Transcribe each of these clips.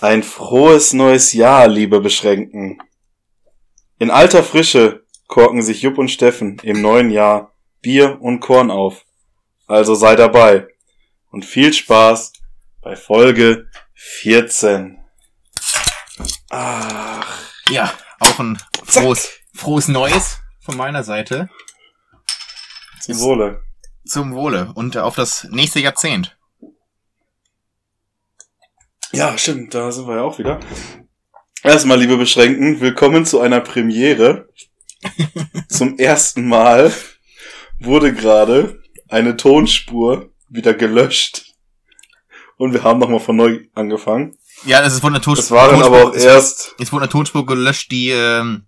Ein frohes neues Jahr, liebe Beschränkten. In alter Frische korken sich Jupp und Steffen im neuen Jahr Bier und Korn auf. Also sei dabei und viel Spaß bei Folge 14. Ach. Ja, auch ein frohes, frohes Neues von meiner Seite. Zum Wohle. Zum Wohle und auf das nächste Jahrzehnt. Ja, stimmt, da sind wir ja auch wieder. Erstmal, liebe Beschränkten, willkommen zu einer Premiere. Zum ersten Mal wurde gerade eine Tonspur wieder gelöscht. Und wir haben nochmal von neu angefangen. Ja, es wurde eine Tonspur. Das war dann aber auch erst. Es wurde eine Tonspur gelöscht, die ähm,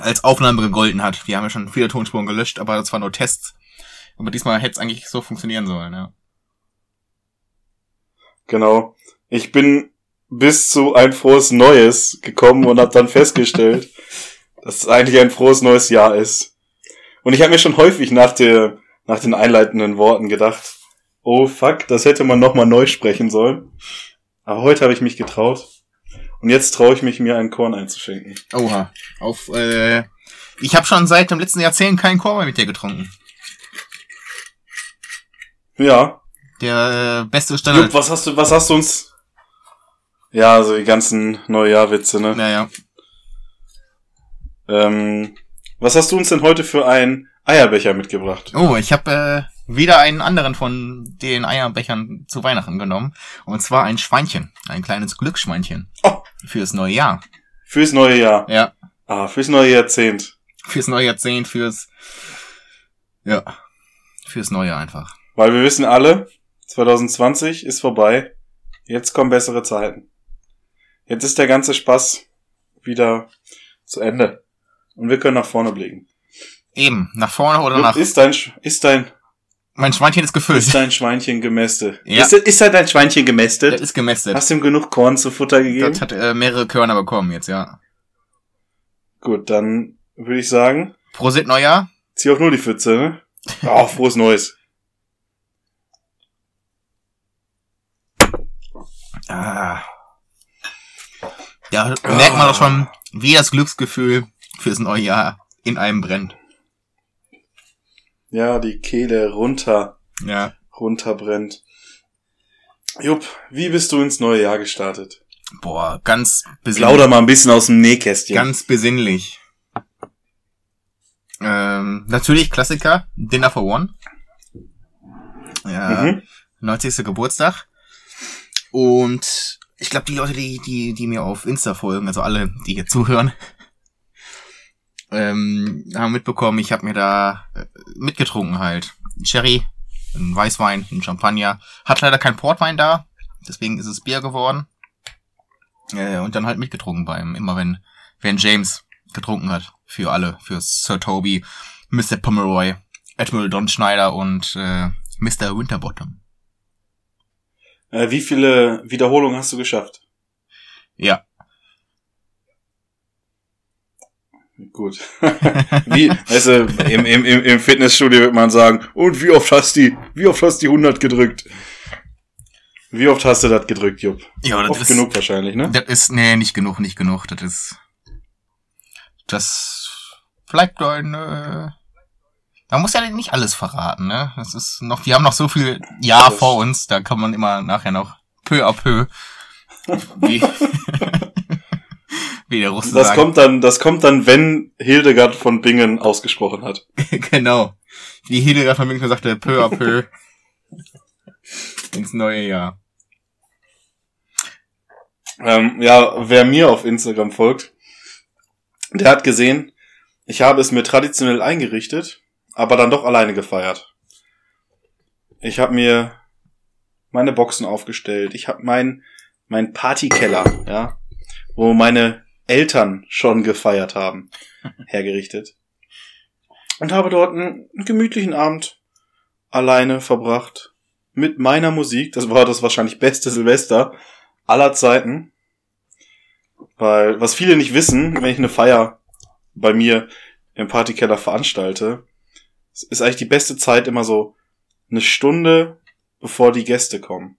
als Aufnahme gegolten hat. Wir haben ja schon viele Tonspuren gelöscht, aber das waren nur Tests. Aber diesmal hätte es eigentlich so funktionieren sollen, ja. Genau. Ich bin bis zu ein frohes Neues gekommen und habe dann festgestellt, dass es eigentlich ein frohes neues Jahr ist. Und ich habe mir schon häufig nach der nach den einleitenden Worten gedacht, oh fuck, das hätte man nochmal neu sprechen sollen. Aber heute habe ich mich getraut. Und jetzt traue ich mich, mir einen Korn einzuschenken. Oha. Auf, äh, ich habe schon seit dem letzten Jahrzehnt keinen Korn mehr mit dir getrunken. Ja. Der äh, beste Standard. Jupp, was hast du, was hast du uns? Ja, so die ganzen Neujahrwitze, ne? Naja. Ähm, was hast du uns denn heute für einen Eierbecher mitgebracht? Oh, ich habe äh, wieder einen anderen von den Eierbechern zu Weihnachten genommen. Und zwar ein Schweinchen. Ein kleines Glücksschweinchen. Oh. Fürs neue Jahr. Fürs neue Jahr. Ja. Ah, fürs neue Jahrzehnt. Fürs neue Jahrzehnt, fürs. Ja. Fürs neue einfach. Weil wir wissen alle, 2020 ist vorbei. Jetzt kommen bessere Zeiten. Jetzt ist der ganze Spaß wieder zu Ende. Und wir können nach vorne blicken. Eben, nach vorne oder nach. Ist dein, ist dein, Mein Schweinchen ist gefüllt. ist dein Schweinchen gemästet? Ja. Ist, ist da dein Schweinchen gemästet? Das ist gemästet. Hast du ihm genug Korn zu Futter gegeben? Das hat äh, mehrere Körner bekommen jetzt, ja. Gut, dann würde ich sagen, Prosit Neujahr. zieh auch nur die Pfütze, ne? Oh, frohes Neues. Ah. Ja, merkt man doch schon, wie das Glücksgefühl fürs neue Jahr in einem brennt. Ja, die Kehle runter, Ja. runterbrennt. Jupp, wie bist du ins neue Jahr gestartet? Boah, ganz besinnlich. Plauder mal ein bisschen aus dem Nähkästchen. Ganz besinnlich. Ähm, natürlich Klassiker, Dinner for One. Ja, Mhm. 90. Geburtstag. Und ich glaube, die Leute, die, die, die mir auf Insta folgen, also alle, die hier zuhören, ähm, haben mitbekommen, ich habe mir da äh, mitgetrunken halt. Cherry, ein Weißwein, ein Champagner. Hat leider kein Portwein da, deswegen ist es Bier geworden. Äh, und dann halt mitgetrunken beim, immer wenn, wenn James getrunken hat. Für alle, für Sir Toby, Mr. Pomeroy, Admiral Don Schneider und äh, Mr. Winterbottom. Äh, wie viele Wiederholungen hast du geschafft? Ja. Gut. wie, weißt du, im, im, im Fitnessstudio wird man sagen, und wie oft hast die, wie oft hast die 100 gedrückt? Wie oft hast du das gedrückt, Jupp? Ja, das Oft ist, genug wahrscheinlich, ne? Das ist, nee, nicht genug, nicht genug. Das ist, das bleibt ein, äh, man muss ja nicht alles verraten, ne? Das ist noch, wir haben noch so viel Jahr Das- vor uns, da kann man immer nachher noch peu à peu, wie, wie der Russe Das sagt. kommt dann, das kommt dann, wenn Hildegard von Bingen ausgesprochen hat. genau. Wie Hildegard von München sagte, peu à peu ins neue Jahr. Ähm, ja, wer mir auf Instagram folgt, der hat gesehen, ich habe es mir traditionell eingerichtet, aber dann doch alleine gefeiert. Ich habe mir meine Boxen aufgestellt. Ich habe mein mein Partykeller, ja, wo meine Eltern schon gefeiert haben, hergerichtet. Und habe dort einen gemütlichen Abend alleine verbracht mit meiner Musik. Das war das wahrscheinlich beste Silvester aller Zeiten. Weil, was viele nicht wissen, wenn ich eine Feier bei mir im Partykeller veranstalte, ist eigentlich die beste Zeit immer so eine Stunde, bevor die Gäste kommen.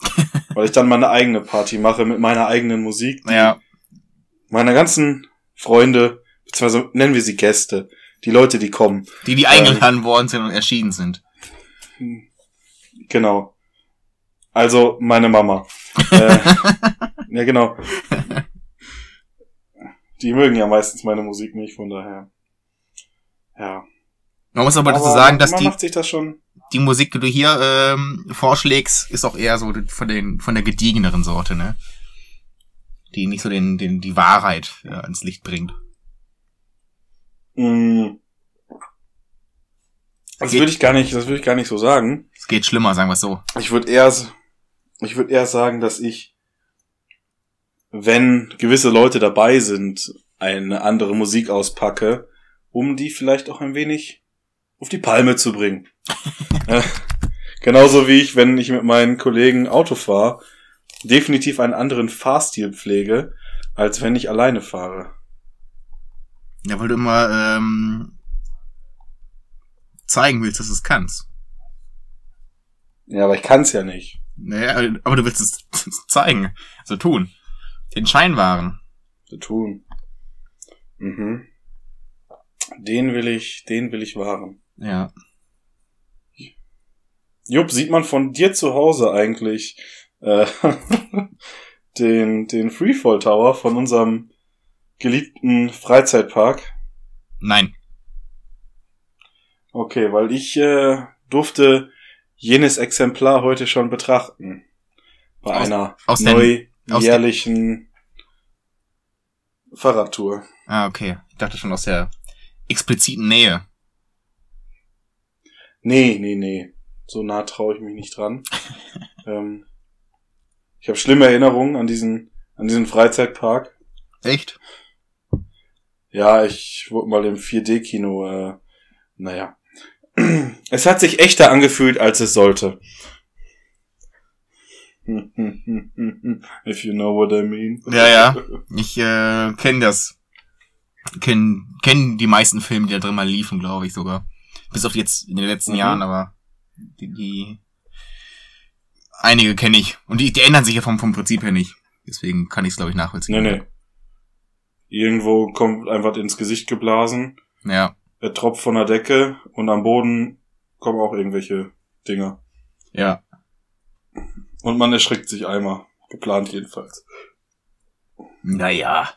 weil ich dann meine eigene Party mache mit meiner eigenen Musik. Ja, Meine ganzen Freunde, beziehungsweise nennen wir sie Gäste, die Leute, die kommen. die, die eingeladen worden sind und erschienen sind. Genau. Also meine Mama. äh, ja, genau. Die mögen ja meistens meine Musik nicht, von daher. Ja. Man muss aber dazu sagen, dass die, das die Musik, die du hier ähm, vorschlägst, ist auch eher so von den von der gediegeneren Sorte, ne? Die nicht so den, den die Wahrheit ja, ans Licht bringt. Mm, das würde ich gar nicht, das würde ich gar nicht so sagen. Es geht schlimmer, sagen wir es so. Ich würde eher, ich würde eher sagen, dass ich, wenn gewisse Leute dabei sind, eine andere Musik auspacke, um die vielleicht auch ein wenig auf die Palme zu bringen. äh, genauso wie ich, wenn ich mit meinen Kollegen Auto fahre, definitiv einen anderen Fahrstil pflege, als wenn ich alleine fahre. Ja, weil du immer ähm, zeigen willst, dass du es kannst. Ja, aber ich kann's ja nicht. Naja, aber du willst es zeigen, also tun. Den Schein wahren. zu tun. Mhm. Den will ich, den will ich wahren. Ja. Jupp, sieht man von dir zu Hause eigentlich äh, den, den Freefall Tower von unserem geliebten Freizeitpark? Nein. Okay, weil ich äh, durfte jenes Exemplar heute schon betrachten. Bei Aus- einer aus den- neujährlichen Fahrradtour. Ah, okay. Ich dachte schon aus der expliziten Nähe. Nee, nee, nee. So nah traue ich mich nicht dran. ähm, ich habe schlimme Erinnerungen an diesen, an diesen Freizeitpark. Echt? Ja, ich wurde mal im 4D-Kino, äh, naja. Es hat sich echter angefühlt, als es sollte. If you know what I mean. Ja, ja. Ich äh, kenne das. Kenn, kenn die meisten Filme, die da drin mal liefen, glaube ich sogar. Bis auf jetzt in den letzten Mhm. Jahren, aber die, die einige kenne ich. Und die, die ändern sich ja vom, vom Prinzip her nicht. Deswegen kann ich es, glaube ich, nachvollziehen. Nee, nee. Irgendwo kommt einfach ins Gesicht geblasen. Ja, Er tropft von der Decke und am Boden kommen auch irgendwelche Dinger. ja. Und man erschrickt sich einmal. Geplant jedenfalls. Naja.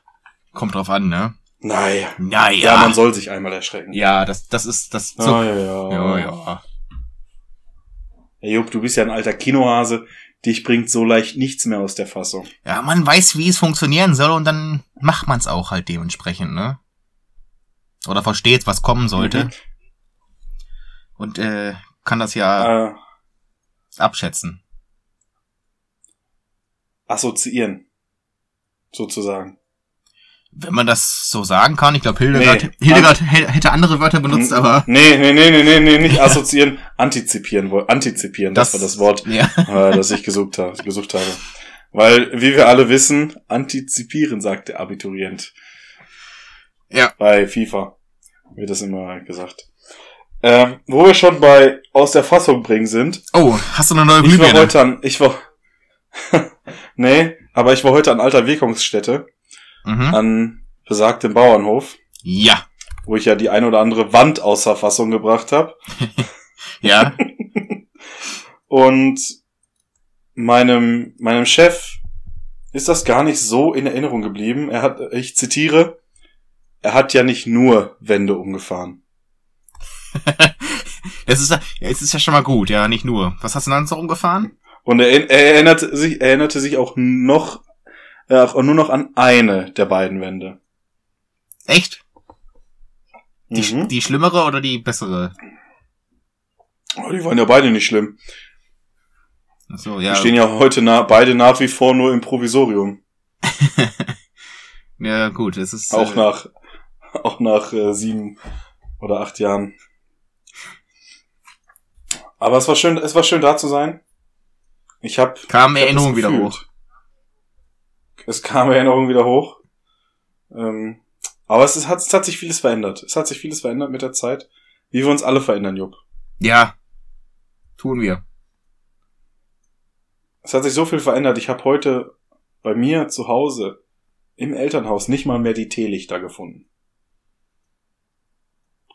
Kommt drauf an, ne? Naja. Naja. Ja, man soll sich einmal erschrecken. Ja, das, das ist das. So, Ah, ja, ja. ja, ja. Hey, Jupp, du bist ja ein alter Kinohase. Dich bringt so leicht nichts mehr aus der Fassung. Ja, man weiß, wie es funktionieren soll und dann macht man es auch halt dementsprechend, ne? Oder versteht, was kommen sollte. Mhm. Und äh, kann das ja Äh, abschätzen. assoziieren. Sozusagen. Wenn man das so sagen kann, ich glaube, Hildegard, Nee. Hildegard hä- hätte andere Wörter benutzt, aber Nee, nee, nee, nee, nee, nee, nicht assoziieren. Antizipieren. Antizipieren, das, Das- war das Wort, ja, äh, das ich gesucht habe, gesucht habe. Weil, wie wir alle wissen, antizipieren, sagt der Abiturient. Ja. Bei FIFA wird das immer gesagt. Ähm, wo wir schon bei aus der Fassung bringen sind, Oh, hast du eine neue Ich war Glühbirne? heute an, ich war, nee, aber ich war heute an alter Wirkungsstätte, Mhm. an besagtem Bauernhof, Ja, wo ich ja die ein oder andere Wand außer Fassung gebracht habe. ja. Und meinem, meinem Chef ist das gar nicht so in Erinnerung geblieben. Er hat, ich zitiere, er hat ja nicht nur Wände umgefahren. Es ist, ja- es ist ja schon mal gut, ja, nicht nur. Was hast du dann so umgefahren? Und er, er erinnerte sich, er erinnerte sich auch noch, äh, auch nur noch an eine der beiden Wände. Echt? Die, Mhm. die schlimmere oder die bessere? Oh, die waren ja beide nicht schlimm. Ach so, Die ja. stehen ja heute na, beide nach wie vor nur im Provisorium. ja, gut, es ist. Auch äh, nach, auch nach äh, sieben oder acht Jahren. Aber es war schön, es war schön da zu sein. Ich habe Kam Erinnerung wieder hoch. Es kam Erinnerung wieder hoch. Ähm, aber es, ist, hat, es hat sich vieles verändert. Es hat sich vieles verändert mit der Zeit. Wie wir uns alle verändern, Jupp. Ja. Tun wir. Es hat sich so viel verändert. Ich habe heute bei mir zu Hause im Elternhaus nicht mal mehr die Teelichter gefunden.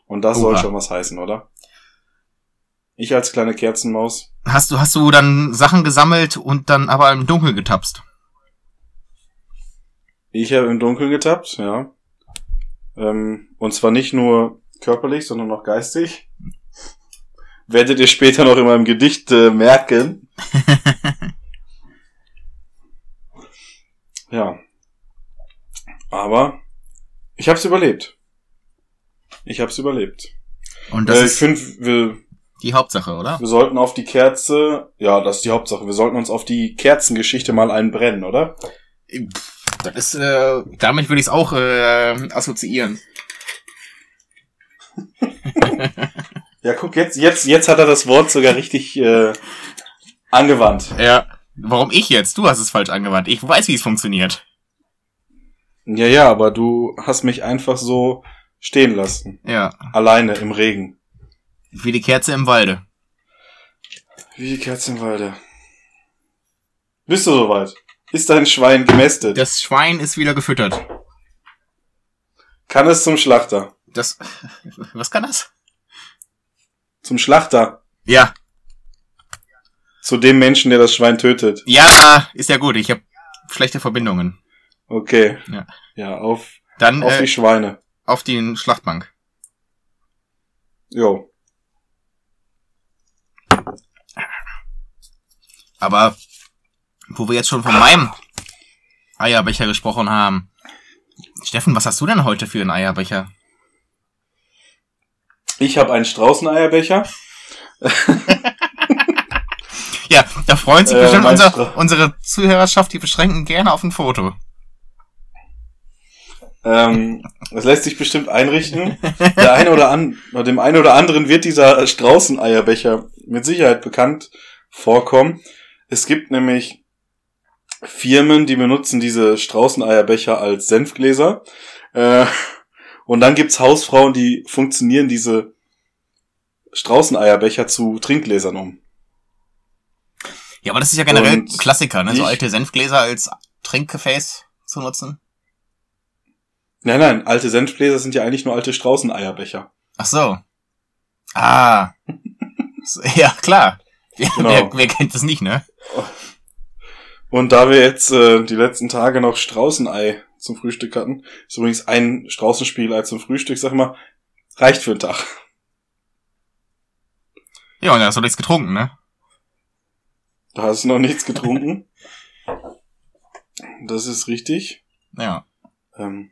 Und das soll Oha. schon was heißen, oder? Ich als kleine Kerzenmaus. Hast du, hast du dann Sachen gesammelt und dann aber im Dunkeln getapst? Ich habe im Dunkeln getappt, ja. Ähm, und zwar nicht nur körperlich, sondern auch geistig. Werdet ihr später noch in meinem Gedicht äh, merken. ja. Aber ich hab's überlebt. Ich hab's überlebt. Und das Äh, ich ist finde, wir, die Hauptsache, oder? wir sollten auf die Kerze, ja, das ist die Hauptsache, wir sollten uns auf die Kerzengeschichte mal einbrennen, oder? Pff, Das ist, äh, damit würde ich es auch äh, assoziieren. Ja, guck, jetzt, jetzt, jetzt hat er das Wort sogar richtig äh, angewandt. Ja. Warum ich jetzt? Du hast es falsch angewandt. Ich weiß, wie es funktioniert. Ja, ja, aber du hast mich einfach so stehen lassen. Ja. Alleine im Regen. Wie die Kerze im Walde. Wie die Kerze im Walde. Bist du soweit? Ist dein Schwein gemästet? Das Schwein ist wieder gefüttert. Kann es zum Schlachter? Das. Was kann das? Zum Schlachter. Ja. Zu dem Menschen, der das Schwein tötet. Ja, ist ja gut. Ich habe schlechte Verbindungen. Okay. Ja. Ja, auf, Dann auf äh, die Schweine. auf die Schlachtbank. Jo. Aber wo wir jetzt schon von meinem Eierbecher gesprochen haben. Steffen, was hast du denn heute für einen Eierbecher? Ich habe einen Straußeneierbecher. Ja, da freuen sich Äh, bestimmt unser, unsere Zuhörerschaft, die beschränken gerne auf ein Foto. Ähm, das lässt sich bestimmt einrichten. Der eine oder an, dem einen oder anderen wird dieser Straußeneierbecher mit Sicherheit bekannt vorkommen. Es gibt nämlich Firmen, die benutzen diese Straußeneierbecher als Senfgläser. Äh, und dann gibt's Hausfrauen, die funktionieren diese Straußeneierbecher zu Trinkgläsern um. Ja, aber das ist ja generell Und Klassiker, ne? So alte Senfgläser als Trinkgefäß zu nutzen. Nein, nein, alte Senfgläser sind ja eigentlich nur alte Straußeneierbecher. Ach so. Ah. Ja, klar. Wer, Genau. wer, wer kennt das nicht, ne? Und da wir jetzt äh, die letzten Tage noch Straußenei zum Frühstück hatten, ist übrigens ein Straußenspiegelei zum Frühstück, sag ich mal, reicht für einen Tag. Ja, und da hast du nichts getrunken, ne? Da hast du noch nichts getrunken. Das ist richtig. Ja. Ähm,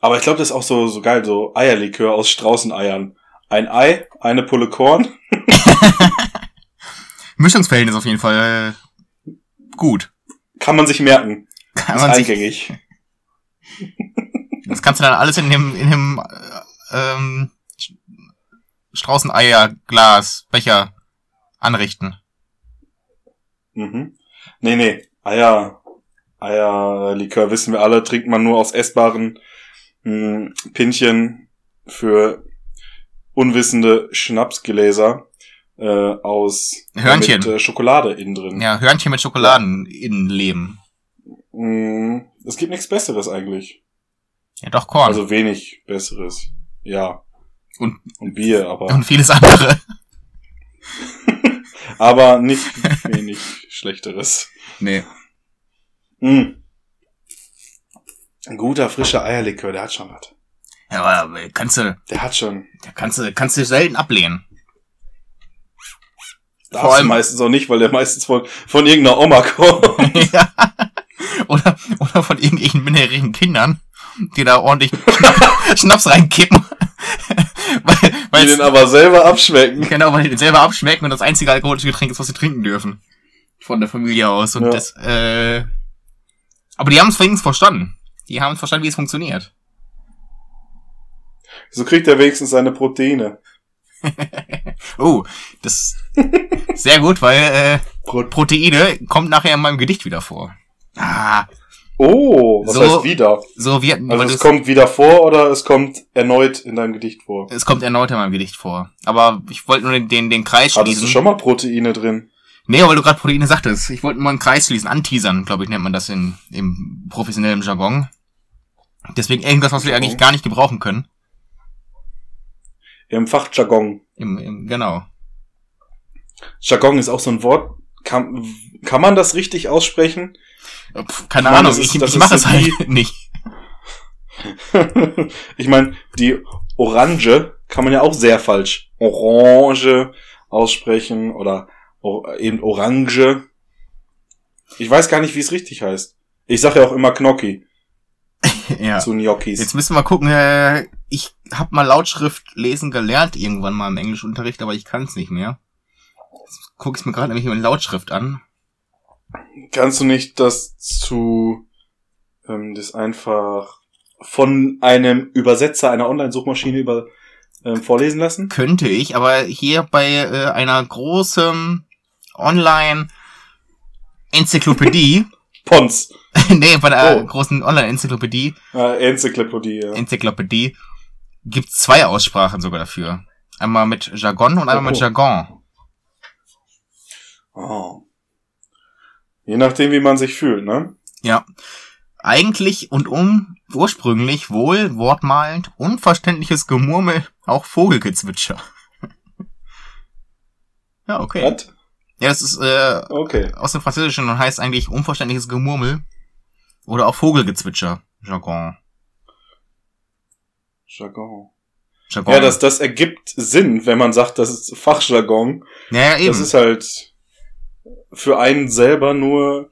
aber ich glaube, das ist auch so, so geil, so Eierlikör aus Straußeneiern. Ein Ei, eine Pulle Korn. Mischungsverhältnis auf jeden Fall äh, gut. Kann man sich merken. Kann ist man sich, eingängig. das kannst du dann alles in dem, in dem äh, ähm, Straußeneier, Glas, Becher anrichten. Mhm. Nee, nee. Eier, Eierlikör wissen wir alle, trinkt man nur aus essbaren mh, Pinchen für unwissende Schnapsgläser äh, aus Hörnchen. mit äh, Schokolade innen drin. Ja, Hörnchen mit Schokoladen in Leben. Mm, Es gibt nichts Besseres eigentlich. Ja, doch Korn. Also wenig Besseres. Ja. Und- und Bier, aber und vieles andere. aber nicht wenig Schlechteres. Nee. Mm. Ein guter frischer Eierlikör, der hat schon was. Ja, aber kannst du, Der hat schon. kannst du, kannst du selten ablehnen. Darfst Vor du allem- meistens auch nicht, weil der meistens von, von irgendeiner Oma kommt. ja. Oder, oder von irgendwelchen minderjährigen Kindern, die da ordentlich Schnaps reinkippen. weil, die den aber selber abschmecken. genau, weil die den selber abschmecken und das einzige alkoholische Getränk ist, was sie trinken dürfen. Von der Familie aus. Und Ja. das, äh, aber die haben es wenigstens verstanden. Die haben verstanden, wie es funktioniert. So kriegt er wenigstens seine Proteine. Oh, das sehr gut, weil äh, Pro Proteine kommt nachher in meinem Gedicht wieder vor. Ah, oh, was So- heißt wieder? so wird Also es kommt wieder vor oder es kommt erneut in deinem Gedicht vor? es kommt erneut in meinem Gedicht vor. Aber ich wollte nur den, den, den Kreis Hattest du schließen. schon mal Proteine drin? Nee, weil du gerade Proteine sagtest. Ich wollte nur einen Kreis schließen. Anteasern, glaube ich, nennt man das in, im professionellen Jargon. Deswegen irgendwas, was wir eigentlich gar nicht gebrauchen können. Im Fachjargon. Im, im, genau. Jargon ist auch so ein Wort. Kann, kann man das richtig aussprechen? Pff, keine Ich meine, Ahnung, ist- ich, ich mache so es halt nicht. ich meine, die Orange kann man ja auch sehr falsch Orange aussprechen oder eben Orange. Ich weiß gar nicht, wie es richtig heißt. Ich sage ja auch immer Gnocchi ja. zu Gnocchis. Jetzt müssen wir gucken. Äh, ich habe mal Lautschrift lesen gelernt irgendwann mal im Englischunterricht, aber ich kann es nicht mehr. Jetzt guck ich mir gerade nämlich in Lautschrift an. Kannst du nicht das zu ähm, das einfach von einem Übersetzer einer Online-Suchmaschine über ähm, vorlesen lassen? Könnte ich, aber hier bei äh, einer großen Online-Enzyklopädie, Pons. nee, bei einer Oh. großen Online-Enzyklopädie, Äh, Enzyklopädie. Ja. Enzyklopädie, gibt's zwei Aussprachen sogar dafür. Einmal mit Jargon und einmal mit Oh. Jargon. Oh. Je nachdem, wie man sich fühlt, ne? Ja. Eigentlich und um ursprünglich wohl wortmalend unverständliches Gemurmel, auch Vogelgezwitscher. ja, okay. Was? Ja, das ist äh, Okay. aus dem Französischen und heißt eigentlich unverständliches Gemurmel oder auch Vogelgezwitscher. Jargon. Jargon. Jargon. Ja, das, das ergibt Sinn, wenn man sagt, das ist Fachjargon. ja, eben. Das ist halt für einen selber nur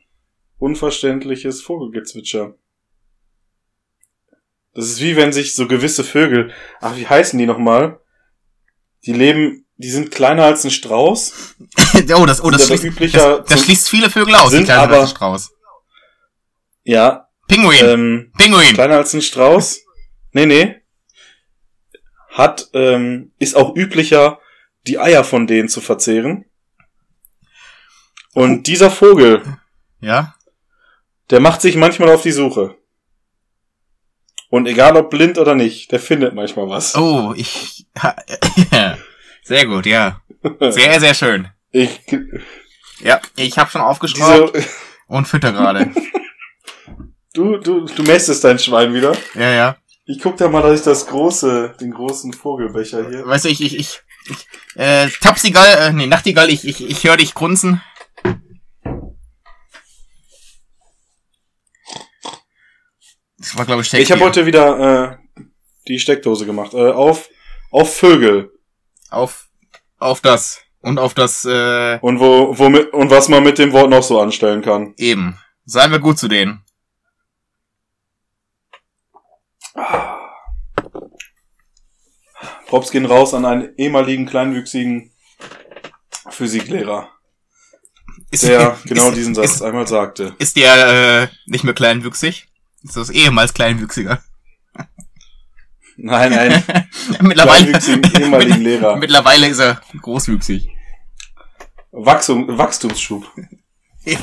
unverständliches Vogelgezwitscher. Das ist wie wenn sich so gewisse Vögel, ach, wie heißen die nochmal? Die leben, die sind kleiner als ein Strauß. oh, das, oh, das, schließt, üblicher das, das schließt viele Vögel aus, die sind kleinen aber- als Strauß. Ja, Pinguin, ähm, Pinguin. kleiner als ein Strauß. Nee, nee. Hat, ähm, ist auch üblicher, die Eier von denen zu verzehren. Und dieser Vogel, Ja, der macht sich manchmal auf die Suche. Und egal ob blind oder nicht, der findet manchmal was. oh, ich, sehr gut, ja. Sehr, sehr schön. Ich, Ja, ich habe schon aufgeschraubt diese, und fütter gerade. du, du, du mästest dein Schwein wieder. ja, ja. Ich guck da mal, dass ich das große, den großen Vogelbecher hier. Weißt du, ich, ich, ich, ich äh, Tapsigal, äh, nee, Nachtigall, ich, ich, ich höre dich grunzen. Das war, glaube ich, Ich habe heute wieder äh, die Steckdose gemacht. Äh, auf, auf Vögel. auf, auf das und auf das, äh, Und wo, womit, und was man mit dem Wort noch so anstellen kann. eben. Seien wir gut zu denen. Props gehen raus an einen ehemaligen kleinwüchsigen Physiklehrer, Ist, der genau ist, diesen Satz Ist, einmal sagte. ist der, äh, nicht mehr kleinwüchsig? Ist das ehemals kleinwüchsiger? Nein, nein, mittlerweile, kleinwüchsigen ehemaligen Lehrer. mittlerweile ist er großwüchsig. Wachstum, Wachstumsschub. Ja.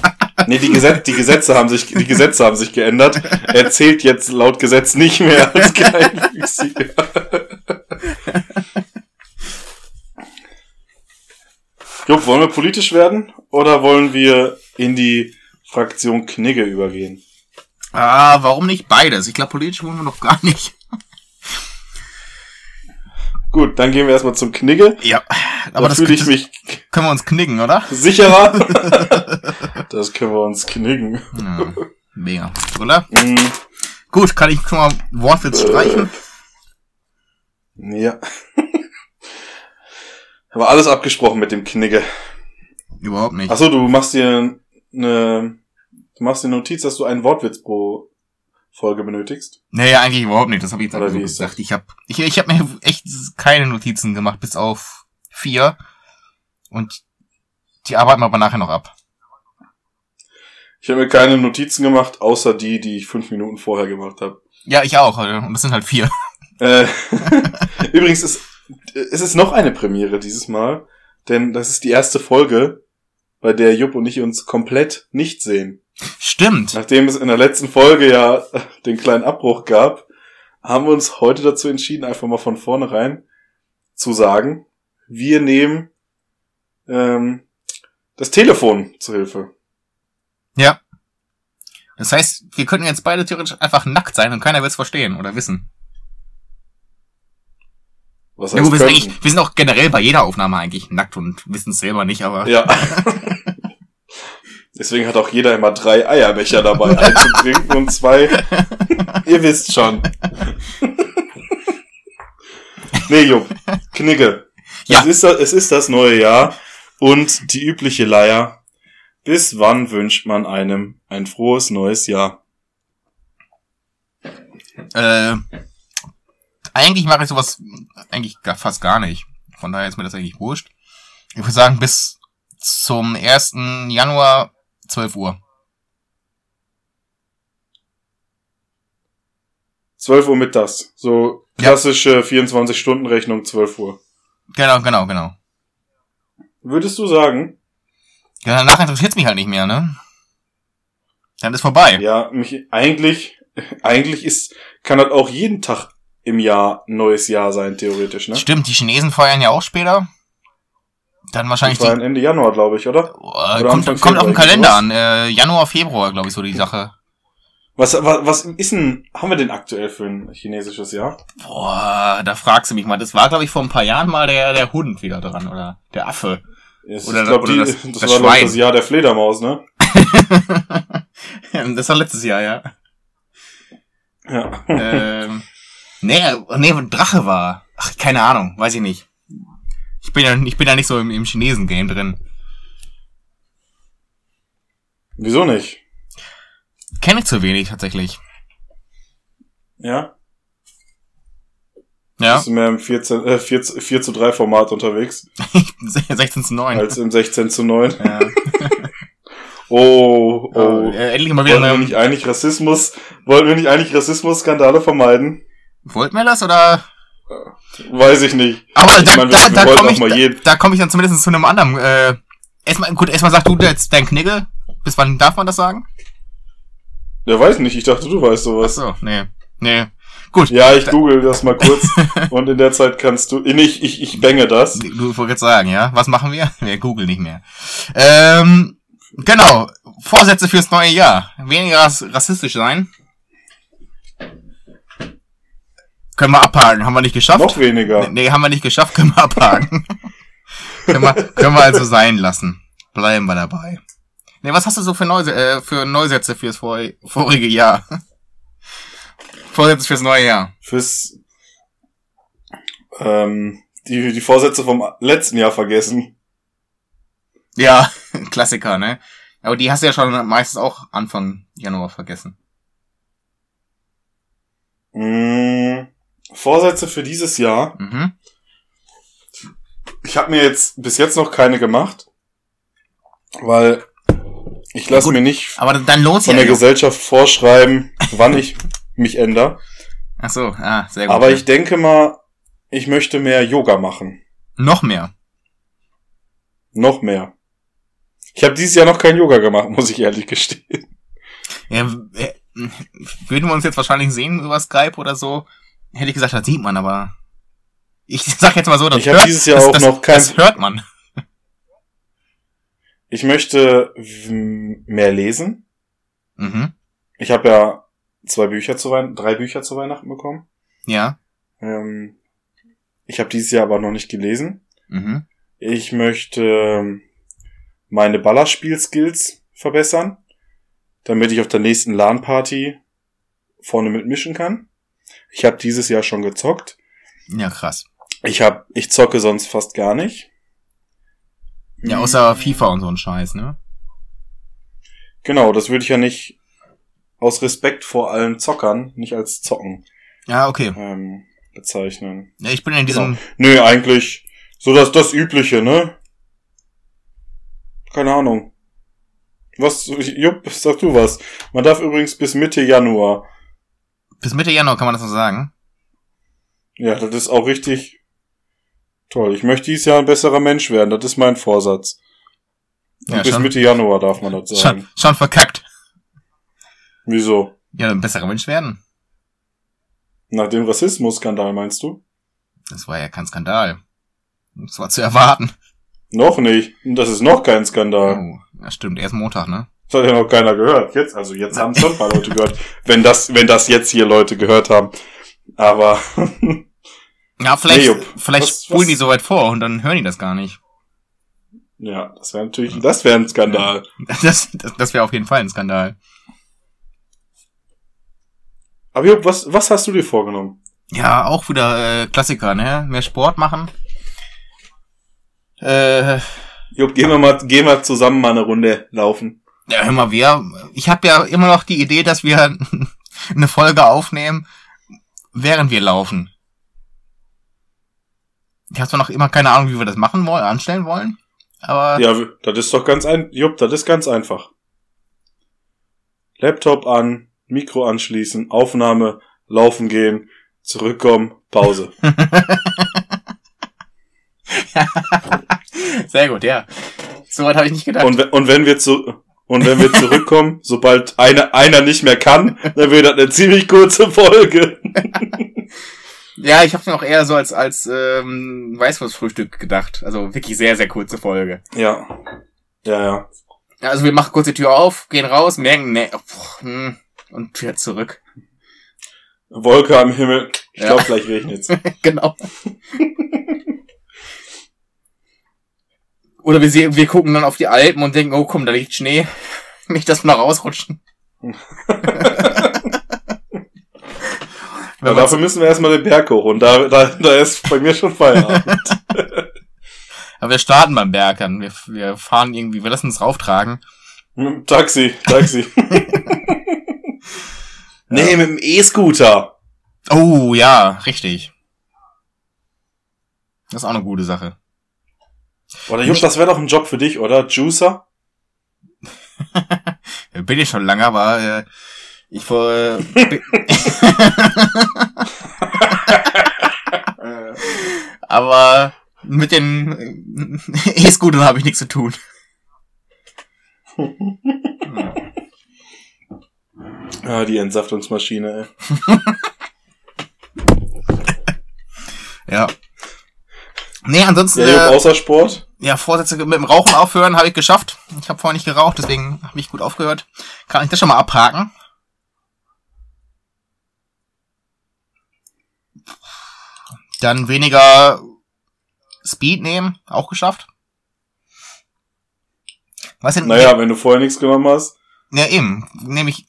Nee, die, Gesetz, die Gesetze haben sich, die Gesetze haben sich geändert. Er zählt jetzt laut Gesetz nicht mehr als kleinwüchsiger. Jupp, wollen wir politisch werden oder wollen wir in die Fraktion Knigge übergehen? Ah, warum nicht beides? Ich glaube, politisch wollen wir noch gar nicht. Gut, dann gehen wir erstmal zum Knigge. Ja, Aber da das, fühle ich mich können wir uns knicken, oder? sicherer. das können wir uns knicken. Ja, mega, oder? Mm, Gut, kann ich schon mal Wortwitz streichen? ja. Aber alles abgesprochen mit dem Knigge. Überhaupt nicht. Achso, du machst dir eine, du machst dir eine Notiz, dass du einen Wortwitz pro Folge benötigst. Nee, eigentlich überhaupt nicht. Das habe ich jetzt Oder wie gesagt. Ich habe ich, ich hab mir echt keine Notizen gemacht, bis auf vier. Und die arbeiten wir aber nachher noch ab. Ich habe mir keine Notizen gemacht, außer die, die ich fünf Minuten vorher gemacht habe. Ja, ich auch. äh, Und das sind halt vier. Äh, übrigens ist es ist noch eine Premiere dieses Mal, denn das ist die erste Folge, bei der Jupp und ich uns komplett nicht sehen. Stimmt. Nachdem es in der letzten Folge ja den kleinen Abbruch gab, haben wir uns heute dazu entschieden, einfach mal von vornherein zu sagen, wir nehmen ähm, das Telefon zur Hilfe. Ja. Das heißt, wir könnten jetzt beide theoretisch einfach nackt sein und keiner wird es verstehen oder wissen. Was Ja, heißt gut, wir, sind wir sind auch generell bei jeder Aufnahme eigentlich nackt und wissen es selber nicht, aber Ja. Deswegen hat auch jeder immer drei Eierbecher dabei, einen zum Trinken und zwei. Ihr wisst schon. nee, Jupp. Knigge. Ja. Es, ist, das- es ist das neue Jahr und die übliche Leier. Bis wann wünscht man einem ein frohes neues Jahr? äh, eigentlich mache ich sowas eigentlich fast gar nicht. Von daher ist mir das eigentlich wurscht. Ich würde sagen, bis zum 1. Januar 12 Uhr. 12 Uhr mittags. So klassische 24-Stunden-Rechnung, 12 Uhr. Genau, genau, genau. Würdest du sagen? Ja, danach interessiert mich halt nicht mehr, ne? Dann ist vorbei. Ja, mich eigentlich, eigentlich ist, kann das auch jeden Tag im Jahr ein neues Jahr sein, theoretisch, ne? Stimmt, die Chinesen feiern ja auch später. Dann wahrscheinlich Das war die. Ende Januar, glaube ich, oder? Äh, oder kommt, Anfang kommt auf den Februar, Kalender an. Äh, Januar, Februar, glaube ich, so die Sache. Was, was, was ist denn, haben wir denn aktuell für ein chinesisches Jahr? Boah, da fragst du mich mal. Das war, glaube ich, vor ein paar Jahren mal der, der Hund wieder dran, oder der Affe. Es- Oder- ich glaube, oder die- das- das, das war glaub Schwein. das Jahr der Fledermaus, ne? das war letztes Jahr, ja. Ja. ähm, nee, nee, Drache war. Ach, keine Ahnung, weiß ich nicht. Ich bin ja, ich bin ja nicht so im, im Chinesen-Game drin. Wieso nicht? Kenne ich zu wenig tatsächlich. Ja? Ja, Bist du mehr im 14, äh, 4, zu- 4 zu 3 Format unterwegs, 16 zu 9. als im 16 zu 9. ja. Oh, oh. Oh, äh, endlich mal wieder Wollten wir nicht eigentlich Rassismus, wollten wir nicht eigentlich Rassismus-Skandale vermeiden? Wollten wir das oder? Weiß ich nicht. Aber Ich da, meine, da, da komme ich, da, da komme ich dann zumindest zu einem anderen. Äh, erstmal, gut, erstmal sag du jetzt dein Knigge. Bis wann darf man das sagen? Ja, weiß nicht, ich dachte, du weißt Ach sowas. so, nee, nee. Gut, Ja, ich google das mal kurz und in der Zeit kannst du, ich, ich, ich bänge das. du wolltest sagen, ja? Was machen wir? Wir googeln nicht mehr. Ähm, genau. Vorsätze fürs neue Jahr. Weniger rass rassistisch sein. Können wir abhaken. Haben wir nicht geschafft? Noch weniger. Nee, haben wir nicht geschafft, können wir abhaken. können, wir, können wir also sein lassen. Bleiben wir dabei. Nee, was hast du so für, Neuse äh, für Neusätze fürs vor vorige Jahr? Vorsätze fürs neue Jahr. Fürs, ähm, die, die Vorsätze vom letzten Jahr vergessen. Ja, Klassiker, ne? Aber die hast du ja schon meistens auch Anfang Januar vergessen. Mm, Vorsätze für dieses Jahr. Mhm. Ich habe mir jetzt bis jetzt noch keine gemacht, weil ich lasse mir nicht von der ja. Gesellschaft vorschreiben, wann ich mich ändere. Ach so, ah, sehr gut. Aber ich denke mal, ich möchte mehr Yoga machen. Noch mehr. Noch mehr. Ich habe dieses Jahr noch kein Yoga gemacht, muss ich ehrlich gestehen. Ja, äh, würden wir uns jetzt wahrscheinlich sehen über Skype oder so, hätte ich gesagt, das sieht man, aber ich sag jetzt mal so, das, Ich hört, dieses Jahr das, auch das, noch kein- das hört man. Ich möchte mehr lesen. Mhm. Ich habe ja zwei Bücher zu Weihnachten, drei Bücher zu Weihnachten bekommen. Ja. Ähm, ich habe dieses Jahr aber noch nicht gelesen. Mhm. Ich möchte ähm, meine Ballerspiel-Skills verbessern, damit ich auf der nächsten LAN-Party vorne mitmischen kann. Ich habe dieses Jahr schon gezockt. Ja, krass. Ich hab, ich zocke sonst fast gar nicht. Ja, außer FIFA und so ein Scheiß, ne? Genau, das würde ich ja nicht aus Respekt vor allen Zockern, nicht als Zocken Ja, okay. ähm, bezeichnen. Ja, ich bin in diesem, Nö, eigentlich so das das übliche, ne? Keine Ahnung. Was, Jupp, sag du was. Man darf übrigens bis Mitte Januar. Bis Mitte Januar kann man das so sagen. Ja, das ist auch richtig toll. Ich möchte dieses Jahr ein besserer Mensch werden. Das ist mein Vorsatz. Ja, bis schon- Mitte Januar darf man das sagen. Schon, schon verkackt. Wieso? Ja, ein besserer Mensch werden. Nach dem Rassismus-Skandal meinst du? Das war ja kein Skandal. Das war zu erwarten. Noch nicht. Das ist noch kein Skandal. Oh, ja, stimmt, erst Montag, ne? Das hat ja noch keiner gehört. Jetzt, also jetzt haben es schon ein paar Leute gehört. Wenn das, wenn das jetzt hier Leute gehört haben. Aber Ja, vielleicht, Nee, vielleicht Was- spulen was- die so weit vor und dann hören die das gar nicht. ja, das wäre natürlich, das wäre ein Skandal. Das, das, das wäre auf jeden Fall ein Skandal. Aber Jupp, was, was hast du dir vorgenommen? Ja, auch wieder äh, Klassiker, ne? Mehr Sport machen. Äh, Jupp, gehen wir mal, gehen wir zusammen mal eine Runde laufen. Ja, hör mal, wir. Ich habe ja immer noch die Idee, dass wir eine Folge aufnehmen, während wir laufen. Ich habe zwar noch immer keine Ahnung, wie wir das machen wollen, anstellen wollen, aber Ja, das ist doch ganz ein, Jupp, das ist ganz einfach. Laptop an, Mikro anschließen, Aufnahme, laufen gehen, zurückkommen, Pause. sehr gut, ja. Soweit habe ich nicht gedacht. Und, und wenn wir zu, und wenn wir zurückkommen, sobald einer, einer nicht mehr kann, dann wird das eine ziemlich kurze Folge. Ja, ich habe mir auch eher so als als ähm, Weißwurstfrühstück gedacht. Also wirklich sehr, sehr kurze Folge. Ja. Ja, ja. Also wir machen kurz die Tür auf, gehen raus, merken, ne, pff, hm, und wieder zurück. Wolke am Himmel. Ich Ja. glaube, gleich regnet's. genau. Oder wir sehen, wir gucken dann auf die Alpen und denken, oh komm, da liegt Schnee. Nicht, dass wir noch rausrutschen. Ja, dafür müssen wir erstmal den Berg hoch und da, da, da ist bei mir schon Feierabend. Aber wir starten beim Berg dann. Wir, wir fahren irgendwie, wir lassen uns rauftragen. Taxi, Taxi. nee, mit dem E-Scooter. Oh, ja, richtig. Das ist auch eine gute Sache. Oder Jupp, das wäre doch ein Job für dich, oder? Juicer? Bin ich schon lange, aber äh, ich vor. Äh, aber mit den äh, E-Scootern habe ich nichts zu tun. Ja, die Entsaftungsmaschine, ey. Ja. Nee, ansonsten, Ja, äh, außer Sport? ja, Vorsätze mit dem Rauchen aufhören habe ich geschafft. Ich habe vorher nicht geraucht, deswegen habe ich gut aufgehört. Kann ich das schon mal abhaken? Dann weniger Speed nehmen, auch geschafft. Was denn? Naja, wenn du vorher nichts genommen hast. Ja, eben. Nehme ich.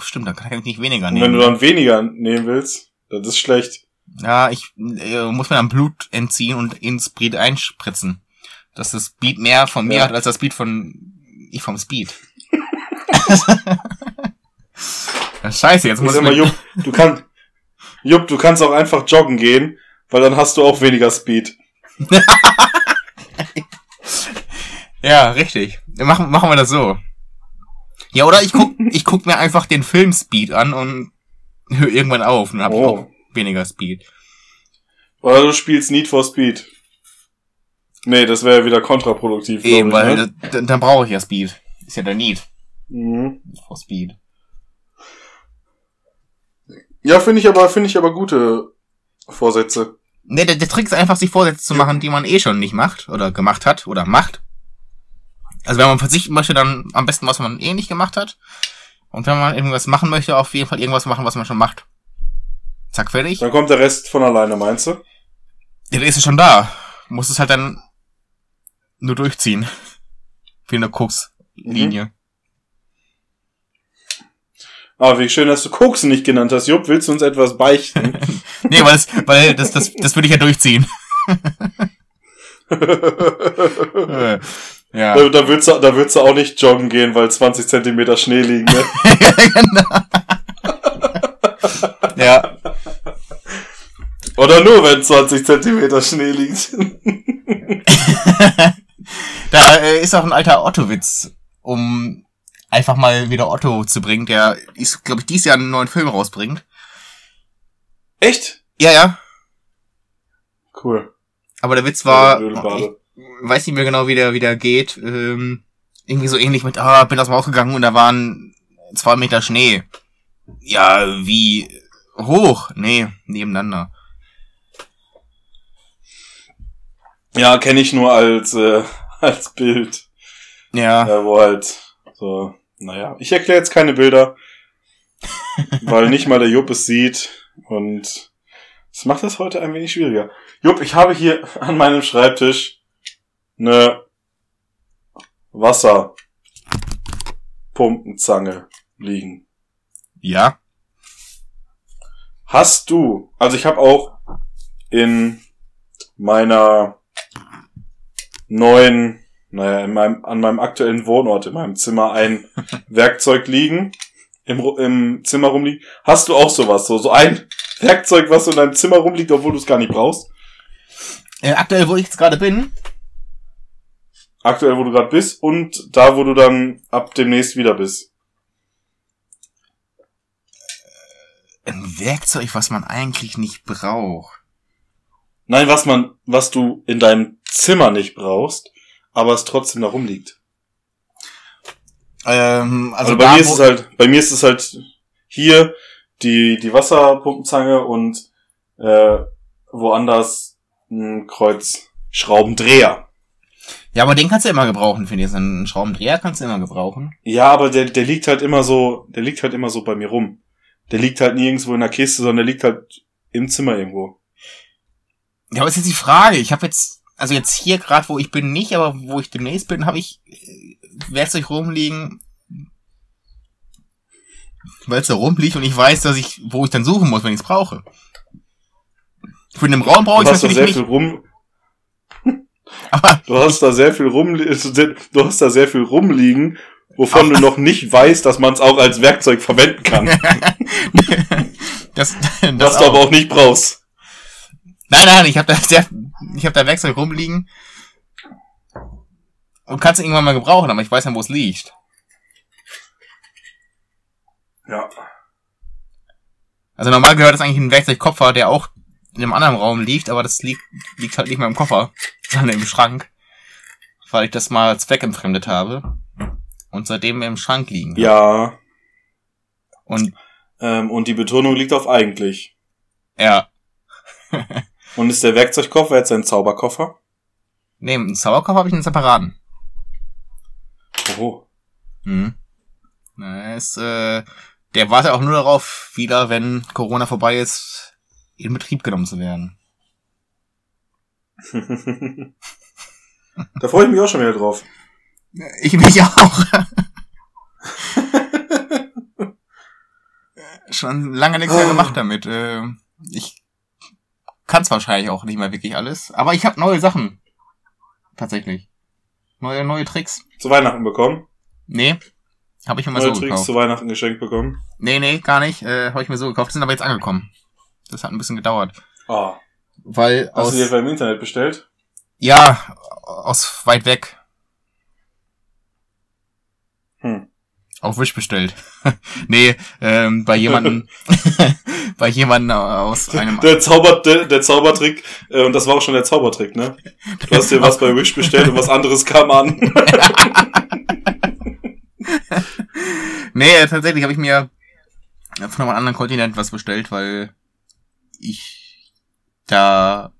Stimmt, dann kann ich nicht weniger Und nehmen. wenn du dann weniger nehmen willst, das ist schlecht. Ja, ich äh, muss mir dann Blut entziehen und ins Speed einspritzen. Dass das Speed mehr von mir Ja. hat als das Speed von ich vom Speed. Scheiße, jetzt muss ich mal, mir, Jupp, du kannst, Jupp, du kannst auch einfach joggen gehen, weil dann hast du auch weniger Speed. Ja, richtig. Machen, machen wir das so. Ja, oder ich guck, ich guck mir einfach den Film Speed an und höre irgendwann auf und hab Oh. Weniger Speed. Oder du spielst Need for Speed. Nee, das wäre wieder kontraproduktiv. Eben, ich, weil ne? da- dann brauche ich ja Speed. Ist ja der Need Mhm. for Speed. Ja, finde ich aber, finde ich aber gute Vorsätze. Ne, der, der Trick ist einfach, sich Vorsätze zu machen, die man eh schon nicht macht oder gemacht hat oder macht. Also wenn man verzichten möchte, dann am besten, was man eh nicht gemacht hat. Und wenn man irgendwas machen möchte, auf jeden Fall irgendwas machen, was man schon macht. Zack, fertig. Dann kommt der Rest von alleine, meinst du? Ja, der ist ja schon da. Muss es halt dann nur durchziehen. Wie eine Koks-Linie. Ah, wie schön, dass du Koksen nicht genannt hast. Jupp, willst du uns etwas beichten? Nee, weil, es, weil das, das, das würde ich ja durchziehen. Ja. da, da, willst du, da willst du auch nicht joggen gehen, weil 20 Zentimeter Schnee liegen, ne? genau. ja. Oder nur, wenn 20 Zentimeter Schnee liegt. Da äh, ist auch ein alter Otto-Witz, um einfach mal wieder Otto zu bringen, der ist, glaube ich, dieses Jahr einen neuen Film rausbringt. Echt? Ja, ja. Cool. Aber der Witz war, ich weiß nicht mehr genau, wie der, wie der geht. Ähm, irgendwie so ähnlich mit, ah, bin aus dem Haus gegangen und da waren zwei Meter Schnee. Ja, wie hoch? Nee, nebeneinander. Ja, kenne ich nur als, äh, als Bild. Ja. Ja, wo halt so, naja, ich erkläre jetzt keine Bilder, weil nicht mal der Jupp es sieht und es macht das heute ein wenig schwieriger. Jupp, ich habe hier an meinem Schreibtisch eine Wasserpumpenzange liegen. Ja. Hast du, also ich habe auch in meiner neuen, naja, in meinem, an meinem aktuellen Wohnort, in meinem Zimmer ein Werkzeug liegen, im, im Zimmer rumliegen. Hast du auch sowas, so, so ein Werkzeug, was so in deinem Zimmer rumliegt, obwohl du es gar nicht brauchst? Äh, aktuell, wo ich jetzt gerade bin, Aktuell, wo du gerade bist und da, wo du dann ab demnächst wieder bist. ein Werkzeug, was man eigentlich nicht braucht. Nein, was man, was du in deinem Zimmer nicht brauchst, aber es trotzdem da rumliegt. Ähm, also, Also, bei mir ist es halt, bei mir ist es halt hier die, die Wasserpumpenzange und äh, woanders ein Kreuzschraubendreher. Ja, aber den kannst du immer gebrauchen, finde ich. So einen Schraubendreher kannst du immer gebrauchen. Ja, aber der, der liegt halt immer so, der liegt halt immer so bei mir rum. Der liegt halt nirgendwo in der Kiste, sondern der liegt halt im Zimmer irgendwo. Ja, aber ist jetzt die Frage. Ich habe jetzt, also jetzt hier gerade, wo ich bin, nicht, aber wo ich demnächst bin, habe ich äh, Werkzeug rumliegen, weil es da rumliegt und ich weiß, dass ich, wo ich dann suchen muss, wenn ich es brauche. Für einen Raum brauche ich natürlich sehr nicht, viel rum, aber du hast da sehr viel rum, du hast da sehr viel rumliegen, wovon du noch nicht weißt, dass man es auch als Werkzeug verwenden kann. das, was das du aber auch nicht brauchst. Nein, nein, ich habe da sehr, ich habe da Werkzeug rumliegen und kannst irgendwann mal gebrauchen, aber ich weiß ja, wo es liegt. Ja. Also normal gehört es eigentlich in einen Werkzeugkoffer, der auch in einem anderen Raum liegt, aber das liegt, liegt halt nicht mehr im Koffer, sondern im Schrank. Weil ich das mal zweckentfremdet habe. Und seitdem im Schrank liegen. Ja. Und Ähm, und die Betonung liegt auf eigentlich. ja. Und ist der Werkzeugkoffer jetzt ein Zauberkoffer? Nee, einen Sauerkoffer habe ich einen separaten. Oh. Mhm. Na, ist, äh, der wartet auch nur darauf, wieder, wenn Corona vorbei ist, in Betrieb genommen zu werden. da freue ich mich auch schon wieder drauf. Ich mich auch. Schon lange nichts mehr gemacht damit. Äh, Ich kann es wahrscheinlich auch nicht mehr wirklich alles. Aber ich habe neue Sachen. Tatsächlich. Neue, neue Tricks. Zu Weihnachten bekommen. Nee. Habe ich mir mal Neue so Tricks gekauft. zu Weihnachten geschenkt bekommen. Nee, nee, gar nicht. Äh, habe ich mir so gekauft. Sind aber jetzt angekommen. Das hat ein bisschen gedauert. Ah. Weil Hast aus... du dir etwa im Internet bestellt? Ja, aus weit weg. Hm. Auf Wish bestellt. nee, ähm, bei jemanden, bei jemanden aus einem, Der, Zauber, der, der Zaubertrick, äh, und das war auch schon der Zaubertrick, ne? Du hast dir was bei Wish bestellt und was anderes kam an. nee, äh, tatsächlich habe ich mir von einem anderen Kontinent was bestellt, weil ich da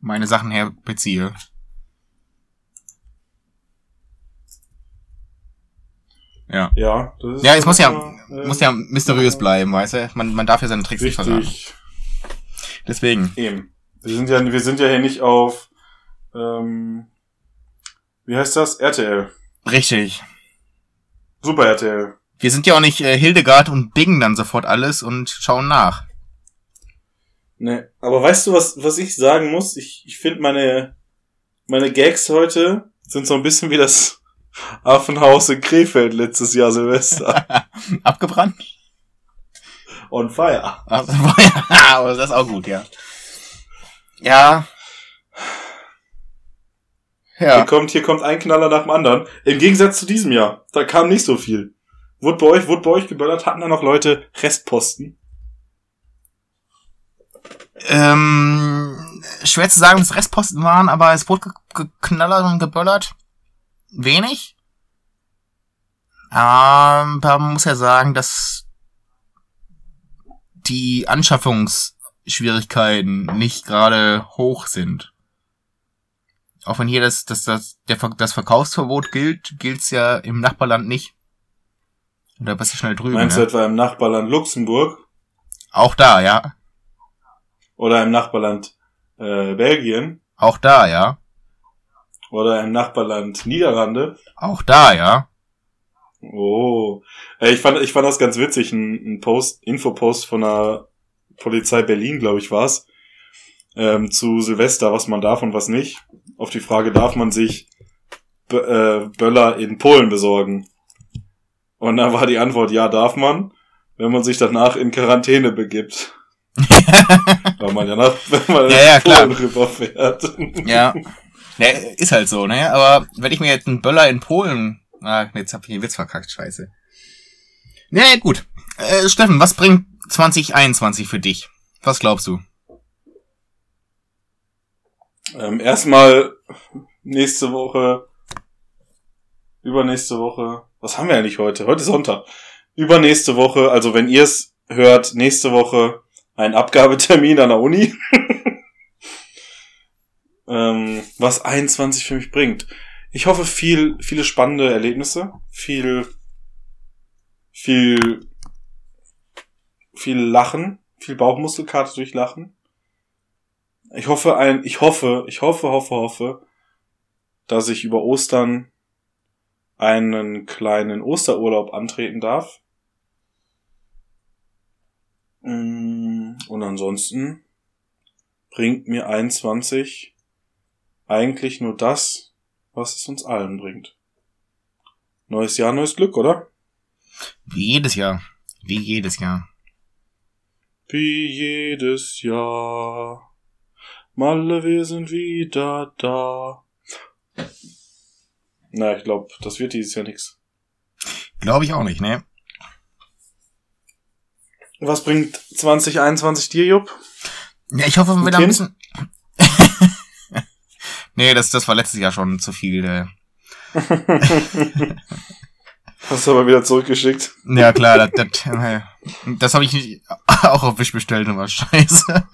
meine Sachen her Ja. Ja, das ist Ja, es muss ja, äh, muss ja mysteriös bleiben, weißt du? Man, man darf ja seine Tricks nicht versagen. richtig. Deswegen. Eben. Wir sind ja, wir sind ja hier nicht auf, ähm, wie heißt das? RTL. Richtig. Super RTL. Wir sind ja auch nicht äh, Hildegard und bingen dann sofort alles und schauen nach. Ne, aber weißt du, was, was ich sagen muss? Ich, ich finde meine, meine Gags heute sind so ein bisschen wie das Affenhaus in Krefeld letztes Jahr Silvester. Abgebrannt? On fire. Also, aber das ist auch gut, ja. Ja. Hier Ja. kommt, hier kommt ein Knaller nach dem anderen. Im Gegensatz zu diesem Jahr. Da kam nicht so viel. Wurde bei euch, wurde bei euch geböllert? Hatten da noch Leute Restposten? Ähm, schwer zu sagen, was Restposten waren, aber es wurde ge- geknallert und geböllert. Wenig. Aber man muss ja sagen, dass die Anschaffungsschwierigkeiten nicht gerade hoch sind. Auch wenn hier das, das, das, der, das Verkaufsverbot gilt, gilt's ja im Nachbarland nicht. Oder bist du schnell drüben, Meinst du ne? etwa im Nachbarland Luxemburg Auch da, ja. oder im Nachbarland äh, Belgien Auch da, ja. Oder im Nachbarland Niederlande? Auch da, ja. Oh. Ich fand ich fand das ganz witzig, ein, ein Post Infopost von der Polizei Berlin, glaube ich, war's. Ähm, zu Silvester, was man darf und was nicht. Auf die Frage, darf man sich B äh, Böller in Polen besorgen? Und da war die Antwort, ja, darf man, wenn man sich danach in Quarantäne begibt. Weil man ja nach, wenn man Ja, ja. Polen rüberfährt. Ja. ja. Ist halt so, ne? Aber wenn ich mir jetzt einen Böller in Polen. Ah, jetzt hab ich den Witz verkackt, scheiße. Ja, gut. Äh, Steffen, was bringt 2021 für dich? Was glaubst du? Ähm, erstmal nächste Woche, übernächste Woche, was haben wir eigentlich heute? Heute ist Sonntag. Übernächste Woche, also wenn ihr es hört, nächste Woche ein Abgabetermin an der Uni. ähm, was 21 für mich bringt. Ich hoffe viel, viele spannende Erlebnisse, viel, viel, viel Lachen, viel Bauchmuskelkarte durch Lachen. Ich hoffe ein, ich hoffe, ich hoffe, hoffe, hoffe, dass ich über Ostern einen kleinen Osterurlaub antreten darf. Mm, Und ansonsten bringt mir 21 eigentlich nur das, was es uns allen bringt. Neues Jahr, neues Glück, oder? Wie jedes Jahr. Wie jedes Jahr. Wie jedes Jahr. Malle, wir sind wieder da. Na, ich glaube, das wird dieses Jahr nix. Glaube ich auch nicht, ne? Was bringt 2021 dir, Jupp? Ja, ich hoffe, wir da ein bisschen. Nee, das, das war letztes Jahr schon zu viel. Äh. Hast du aber wieder zurückgeschickt. Ja, klar, das, das, äh, das habe ich nicht auch auf Wish bestellt und war scheiße.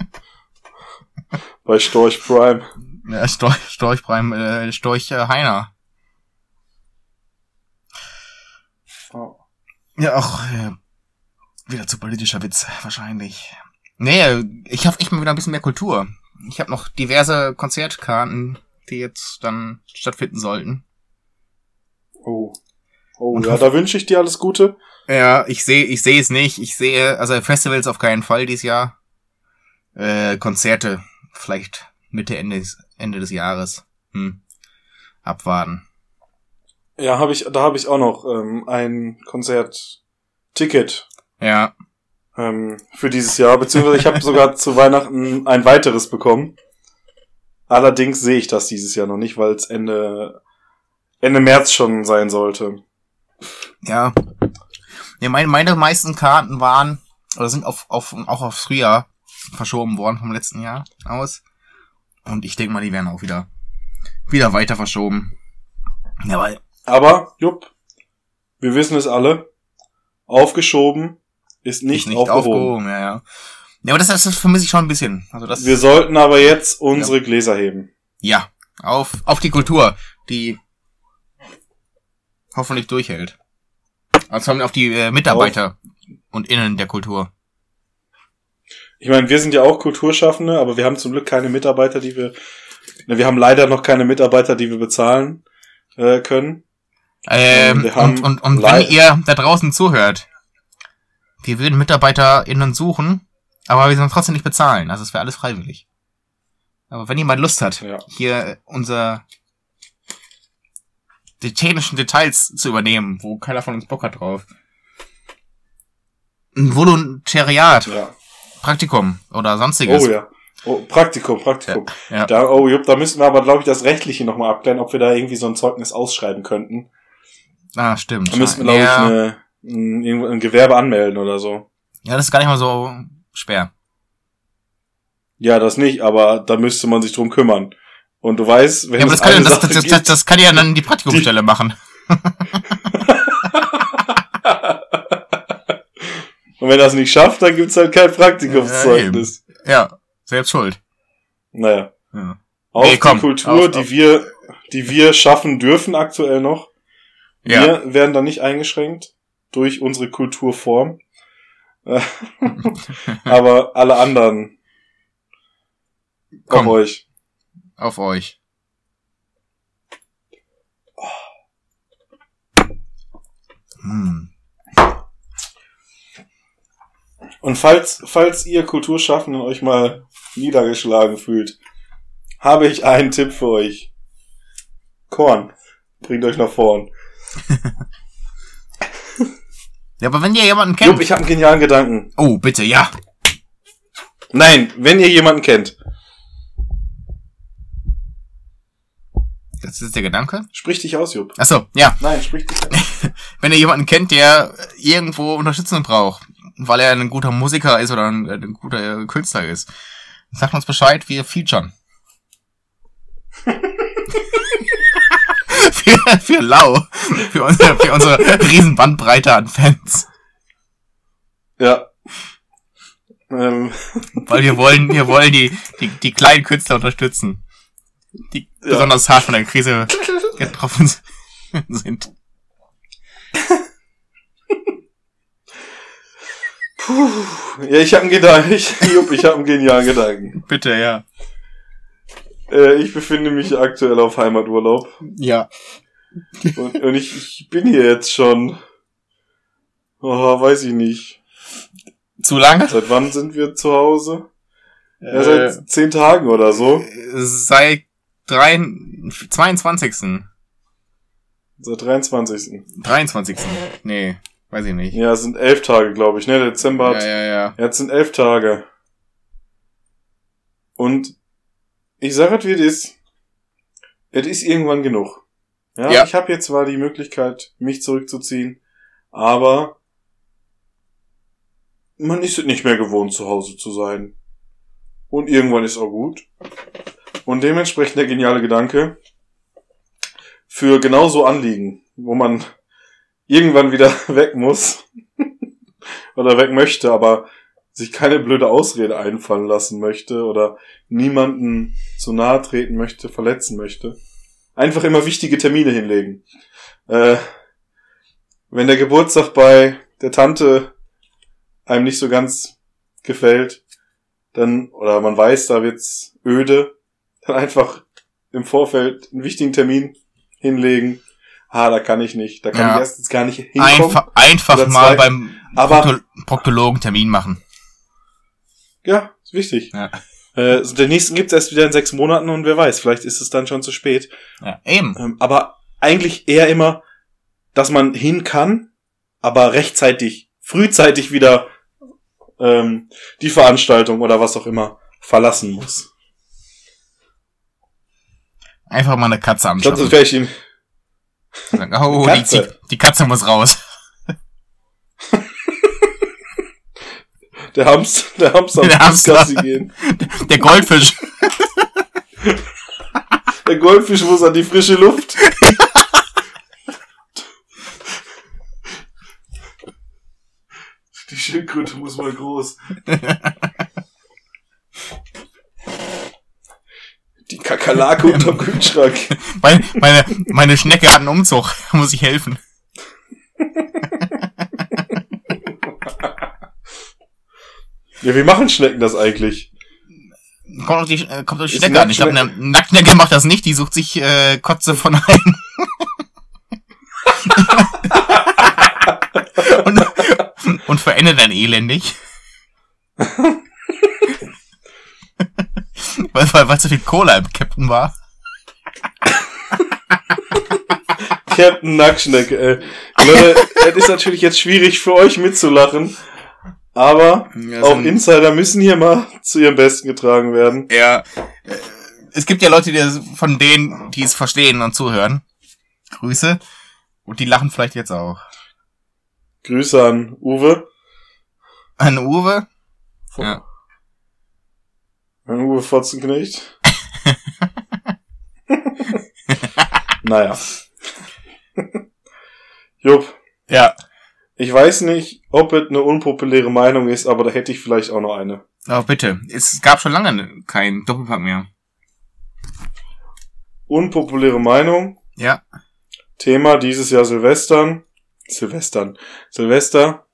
Bei Storch Prime. Ja, Storch, Storch Prime, äh, Storch äh, Heiner. Oh. Ja, auch äh, wieder zu politischer Witz, wahrscheinlich. Nee, äh, ich hab echt mal wieder ein bisschen mehr Kultur. Ich habe noch diverse Konzertkarten, die jetzt dann stattfinden sollten. Oh. Oh, Und ja, da wünsche ich dir alles Gute. Ja, ich sehe ich sehe es nicht. Ich sehe, also Festivals auf keinen Fall dieses Jahr. Äh, Konzerte vielleicht Mitte, Ende, des- Ende des Jahres. Hm. Abwarten. Ja, habe ich, da habe ich auch noch ähm, ein Konzertticket Ja, ähm, für dieses Jahr, beziehungsweise ich habe sogar zu Weihnachten ein weiteres bekommen. Allerdings sehe ich das dieses Jahr noch nicht, weil es Ende Ende März schon sein sollte. ja. Ja, meine, meine meisten Karten waren, oder sind auf, auf, auch aufs Frühjahr verschoben worden vom letzten Jahr aus. Und ich denke mal, die werden auch wieder, wieder weiter verschoben. Ja, weil, Aber, Jupp, wir wissen es alle, aufgeschoben ist nicht, ist nicht aufgehoben. aufgehoben, ja, ja. Ja, aber das, das vermisse ich schon ein bisschen. Also das, Wir sollten aber jetzt unsere Gläser heben. Ja, auf, auf die Kultur, die hoffentlich durchhält. Also auf die äh, Mitarbeiter und Innen der Kultur. Ich meine, wir sind ja auch Kulturschaffende, aber wir haben zum Glück keine Mitarbeiter, die wir. Ne, wir haben leider noch keine Mitarbeiter, die wir bezahlen äh, können. Ähm, Wir haben und und, und wenn ihr da draußen zuhört, wir würden MitarbeiterInnen suchen, aber wir sollen trotzdem nicht bezahlen. Also es wäre alles freiwillig. Aber wenn jemand Lust hat, Ja. hier unser die technischen Details zu übernehmen, wo keiner von uns Bock hat drauf. Ein Volontariat, Ja. Praktikum oder sonstiges. Oh ja. Oh, Praktikum, Praktikum. Ja. Da, oh, Jupp, da müssen wir aber, glaube ich, das Rechtliche nochmal abklären, ob wir da irgendwie so ein Zeugnis ausschreiben könnten. Ah, stimmt. Da müssen wir, glaube ja, ich, eine, ein, ein Gewerbe anmelden oder so. ja, das ist gar nicht mal so schwer. Ja, das nicht, aber da müsste man sich drum kümmern. Und du weißt, wenn Ja, aber das kann, das, das, das, das, kann ja dann die Praktikumsstelle machen. und wenn das nicht schafft, dann gibt's halt kein Praktikumszeugnis. Ja, selbst schuld. naja. Ja. auf Nee, komm, die Kultur, auf- die auf. wir, die wir schaffen dürfen aktuell noch. Ja. Wir werden da nicht eingeschränkt durch unsere Kulturform. Aber alle anderen Komm. auf euch. Auf euch. Hm. Und falls, falls ihr Kulturschaffenden euch mal niedergeschlagen fühlt, habe ich einen Tipp für euch. Korn. Bringt euch nach vorn. Ja, aber wenn ihr jemanden kennt. Jupp, ich habe einen genialen Gedanken. oh, bitte, ja. Nein, wenn ihr jemanden kennt, Das ist der Gedanke. sprich dich aus, Jupp. Achso, ja. Nein, sprich dich aus. Wenn ihr jemanden kennt, der irgendwo Unterstützung braucht, weil er ein guter Musiker ist oder ein, ein guter Künstler ist, sagt uns Bescheid, wir featuren. für, für Lau. Für unsere, für unsere riesen Bandbreite an Fans. Ja. Ähm, Weil wir wollen, wir wollen die, die, die kleinen Künstler unterstützen. Die Ja. besonders hart von der Krise getroffen sind. ja, ich habe einen Gedanken. Ich, Jupp, ich habe einen genialen Gedanken. Bitte, ja. Äh, ich befinde mich aktuell auf Heimaturlaub. Ja. Und, und ich, ich bin hier jetzt schon. Oh, weiß ich nicht. Zu lange? Seit wann sind wir zu Hause? Ja, Äh, seit zehn Tagen oder so. Seit drei, 22. Seit 23. 23. Nee, weiß ich nicht. Ja, es sind elf Tage, glaube ich, ne? Dezember hat. Ja, ja, ja. Jetzt sind elf Tage. Und ich sage es wie es ist. Es ist irgendwann genug. Ja, Ja. ich habe jetzt zwar die Möglichkeit, mich zurückzuziehen, aber man ist es nicht mehr gewohnt, zu Hause zu sein. Und irgendwann ist auch gut. Und dementsprechend der geniale Gedanke für genauso Anliegen, wo man irgendwann wieder weg muss oder weg möchte, aber sich keine blöde Ausrede einfallen lassen möchte oder niemanden zu nahe treten möchte, verletzen möchte. Einfach immer wichtige Termine hinlegen. Äh, wenn der Geburtstag bei der Tante einem nicht so ganz gefällt, dann, oder man weiß, da wird's öde, dann einfach im Vorfeld einen wichtigen Termin hinlegen. Ah, da kann ich nicht. Da kann Ja. ich erstens gar nicht hinkommen. Einfach, einfach mal beim Proktologen Termin machen. Ja, ist wichtig. Ja. Äh, so den nächsten gibt's erst wieder in sechs Monaten und wer weiß, vielleicht ist es dann schon zu spät. Ja, eben. Ähm, aber eigentlich eher immer, dass man hin kann, aber rechtzeitig, frühzeitig wieder ähm, die Veranstaltung oder was auch immer verlassen muss. Einfach mal eine Katze anschauen. das wäre ich ihm. Oh, die, Katze. die, die Katze muss raus. Der Hamster, der Hamster Der muss Hamster. Gassi gehen. Der Goldfisch. Der Goldfisch muss an die frische Luft. Die Schildkröte muss mal groß. Die Kakerlake unterm Kühlschrank. Meine, meine, meine Schnecke hat einen Umzug. Da muss ich helfen. Ja, wie machen Schnecken das eigentlich? Kommt auf die, äh, kommt auf die Ist Schnecke an. Ich glaube, eine Nacktschnecke macht das nicht. Die sucht sich äh, Kotze von einem. und, und verendet dann elendig. weil, weil, weil zu viel Cola im Captain war. Captain Nacktschnecke, ey. Leute, es ist natürlich jetzt schwierig für euch mitzulachen. Aber Ja, auch Insider müssen hier mal zu ihrem Besten getragen werden. Ja. äh, Es gibt ja Leute, die das, von denen, die es verstehen und zuhören. Grüße. Und die lachen vielleicht jetzt auch. Grüße an Uwe. An Uwe. Ja. An Uwe Fotzenknecht. naja. Jupp, Ja. Ich weiß nicht, ob es eine unpopuläre Meinung ist, aber da hätte ich vielleicht auch noch eine. Aber bitte. Es gab schon lange keinen Doppelpack mehr. unpopuläre Meinung. Ja. Thema dieses Jahr Silvestern. Silvestern. Silvester.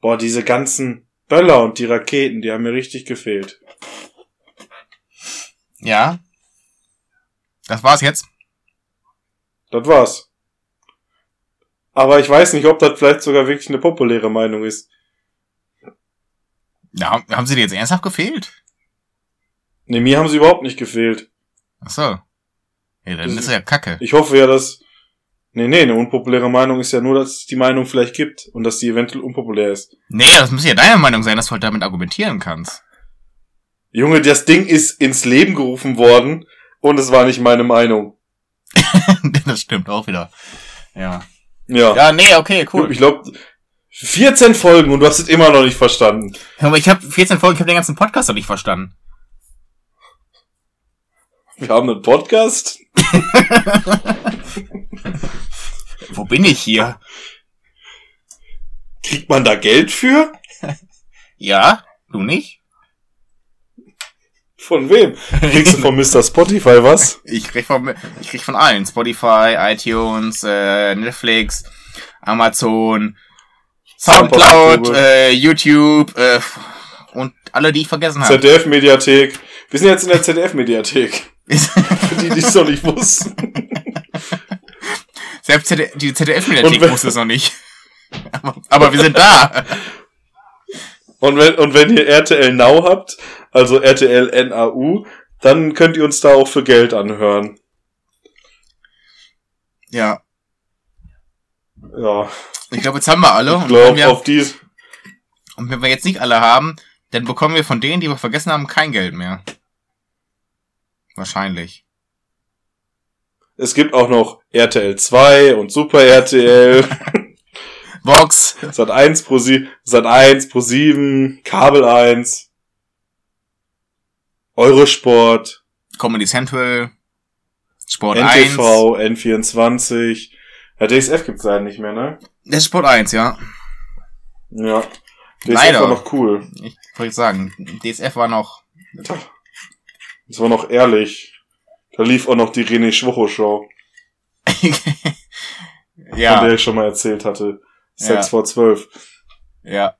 Boah, diese ganzen Böller und die Raketen, die haben mir richtig gefehlt. Ja. Das war's jetzt. Das war's. Aber ich weiß nicht, ob das vielleicht sogar wirklich eine populäre Meinung ist. Ja, haben sie dir jetzt ernsthaft gefehlt? Nee, mir haben sie überhaupt nicht gefehlt. Ach so. Ja, dann Das ist ist- ja kacke. Ich hoffe ja, dass. Nee, nee, eine unpopuläre Meinung ist ja nur, dass es die Meinung vielleicht gibt und dass die eventuell unpopulär ist. Nee, das muss ja deine Meinung sein, dass du halt damit argumentieren kannst. Junge, das Ding ist ins Leben gerufen worden und es war nicht meine Meinung. das stimmt auch wieder. Ja. Ja. Ja, nee, okay, cool. Ich glaube, 14 Folgen und du hast es immer noch nicht verstanden. Aber ich habe 14 Folgen, ich habe den ganzen Podcast noch nicht verstanden. Wir haben einen Podcast. Wo bin ich hier? Kriegt man da Geld für? Ja, du nicht? Von wem? Kriegst du von Mr. Spotify was? Ich krieg von, ich krieg von allen. Spotify, iTunes, äh, Netflix, Amazon, Soundcloud, äh, YouTube, äh, und alle, die ich vergessen habe. ZDF-Mediathek. Wir sind jetzt in der ZDF-Mediathek. Für die, die es noch nicht wussten. Selbst ZD die ZDF-Mediathek wusste es noch nicht. Aber, aber wir sind da. Und wenn, und wenn ihr RTL Now habt, also RTL NAU, dann könnt ihr uns da auch für Geld anhören. Ja. Ja, Ich glaube, jetzt haben wir alle. ich glaube, wir, auf die, und wenn wir jetzt nicht alle haben, dann bekommen wir von denen, die wir vergessen haben, kein Geld mehr. Wahrscheinlich. es gibt auch noch RTL 2 und Super RTL, Vox, Sat 1 pro 7, Sat 1 pro 7, Kabel 1, Eurosport, Comedy Central, Sport 1. NTV, N24. Ja, DSF gibt's leider nicht mehr, ne? Das ist Sport 1, ja. Ja. DSF Leider. war noch cool. Ich wollte sagen, DSF war noch. Das war noch ehrlich. Da lief auch noch die René Schwocho Show, von der ja, ich schon mal erzählt hatte. Sex Ja. vor 12. ja.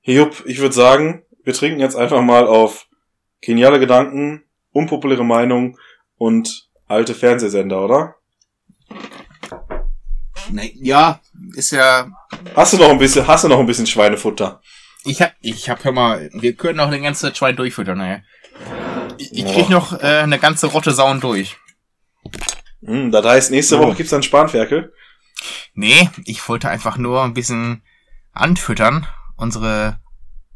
Hey, Jupp, ich würde sagen, wir trinken jetzt einfach mal auf geniale Gedanken, unpopuläre Meinung und alte Fernsehsender, oder? Nee, ja, ist ja. Hast du noch ein bisschen, hast du noch ein bisschen Schweinefutter? Ich hab, ich hab, hör mal, wir können noch den ganzen Schwein durchfüttern, ey. Ich, ich Boah. krieg noch äh, eine ganze Rotte Sauen durch. Hm, das heißt, nächste Oh. Woche gibt's dann Spanferkel. Nee, ich wollte einfach nur ein bisschen anfüttern, unsere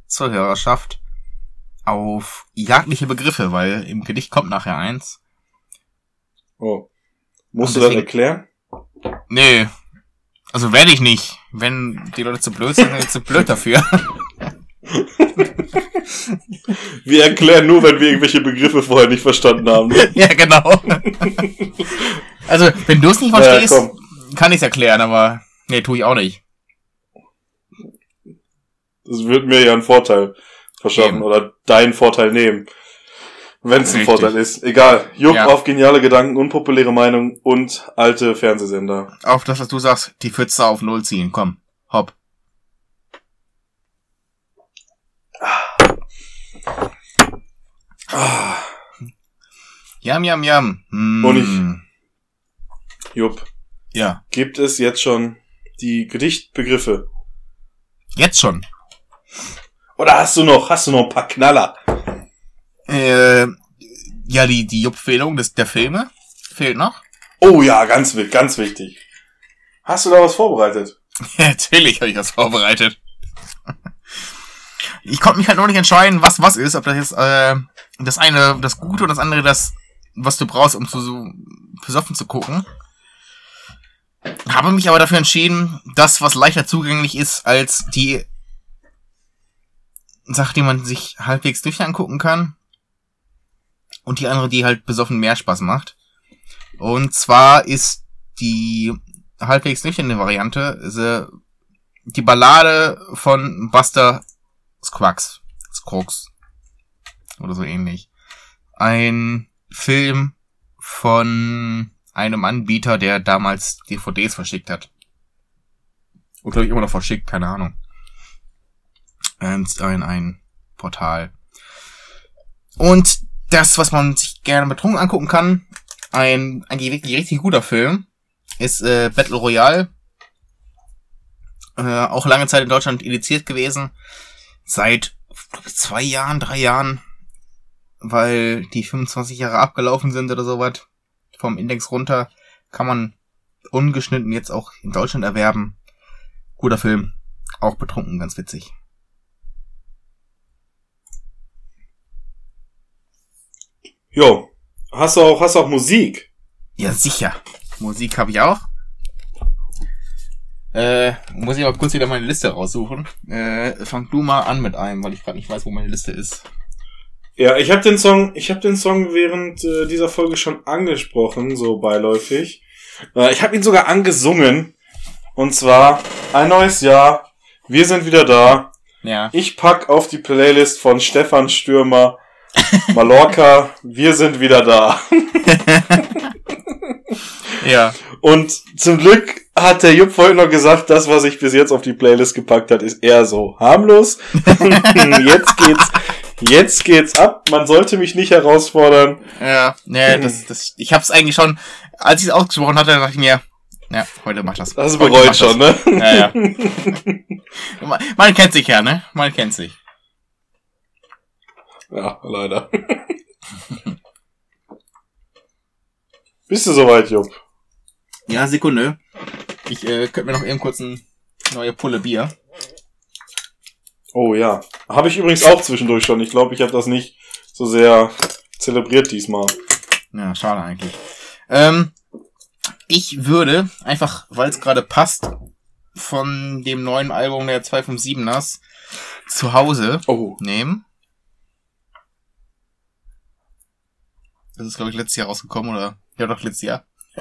Zuhörerschaft, auf jagdliche Begriffe, weil im Gedicht kommt nachher eins. Oh. Musst Und du das deswegen- erklären? Nee. Also werde ich nicht. Wenn die Leute zu blöd sind, dann sind sie zu blöd dafür. Wir erklären nur, wenn wir irgendwelche Begriffe vorher nicht verstanden haben. ja, genau. Also, wenn du es nicht Ja, verstehst, komm. Kann ich es erklären, aber nee, tue ich auch nicht. Das wird mir ja einen Vorteil verschaffen Eben. oder deinen Vorteil nehmen. Wenn es ein. Vorteil ist. Egal. Juck Ja. auf geniale Gedanken, unpopuläre Meinung und alte Fernsehsender. Auf das, was du sagst, die Pfütze auf Null ziehen. Komm, hopp. Ah, Yam, yam, yam. Mm. Und ich- Jupp. Ja, Gibt es jetzt schon die Gedichtbegriffe? jetzt schon. Oder hast du noch, hast du noch ein paar Knaller? Äh, ja, die, die Juppfehlung des, der Filme fehlt noch. Oh ja, ganz, ganz wichtig. Hast du da was vorbereitet? Natürlich habe ich das vorbereitet. Ich konnte mich halt noch nicht entscheiden, was was ist, ob das jetzt äh, das eine das Gute und das andere das, was du brauchst, um zu so besoffen zu gucken. Habe mich aber dafür entschieden, das, was leichter zugänglich ist, als die Sache, die man sich halbwegs durch angucken kann. Und die andere, die halt besoffen mehr Spaß macht. Und zwar ist die halbwegs nüchterne Variante die Ballade von Buster Scruggs. Scruggs. Oder so ähnlich. ein Film von einem Anbieter, der damals DVDs verschickt hat. Und glaube ich immer noch verschickt, keine Ahnung. Ein, ein Portal. Und das, was man sich gerne betrunken angucken kann, ein, ein richtig, richtig guter Film, ist äh, Battle Royale. Äh, auch lange Zeit in Deutschland indiziert gewesen. Seit glaub zwei Jahren, drei Jahren, weil die 25 Jahre abgelaufen sind oder sowas. Vom Index runter kann man ungeschnitten jetzt auch in Deutschland erwerben. Guter Film. Auch betrunken, ganz witzig. Jo. Hast du auch, hast du auch Musik? Ja, sicher. Musik habe ich auch. Äh, muss ich mal kurz wieder meine Liste raussuchen. Äh, fang du mal an mit einem, weil ich gerade nicht weiß, wo meine Liste ist. Ja, ich habe den Song, ich habe den Song während äh, dieser Folge schon angesprochen, so beiläufig. Äh, ich habe ihn sogar angesungen. Und zwar ein neues Jahr. Wir sind wieder da. Ja. Ich pack auf die Playlist von Stefan Stürmer Mallorca. Wir sind wieder da. Ja. Und zum Glück hat der Jupp vorhin noch gesagt, das, was ich bis jetzt auf die Playlist gepackt hat, ist eher so harmlos. jetzt geht's, jetzt geht's ab. Man sollte mich nicht herausfordern. Ja. Nee, das, das, ich hab's eigentlich schon, als ich es ausgesprochen hatte, dachte ich mir, ja, heute macht das. Das heute bereut schon, ne? Ja, ja. Man, man kennt sich ja, ne? Man kennt sich. Ja, leider. Bist du soweit, Jupp? Ja, Sekunde. Ich äh, könnte mir noch eben kurz ein neue Pulle Bier. Oh ja. Habe ich übrigens auch zwischendurch schon. Ich glaube, ich habe das nicht so sehr zelebriert diesmal. Ja, schade eigentlich. Ähm, ich würde, einfach weil es gerade passt, von dem neuen Album der 257ers zu Hause Oh. nehmen. Das ist, glaube ich, letztes Jahr rausgekommen, oder? Ja, doch, letztes Jahr.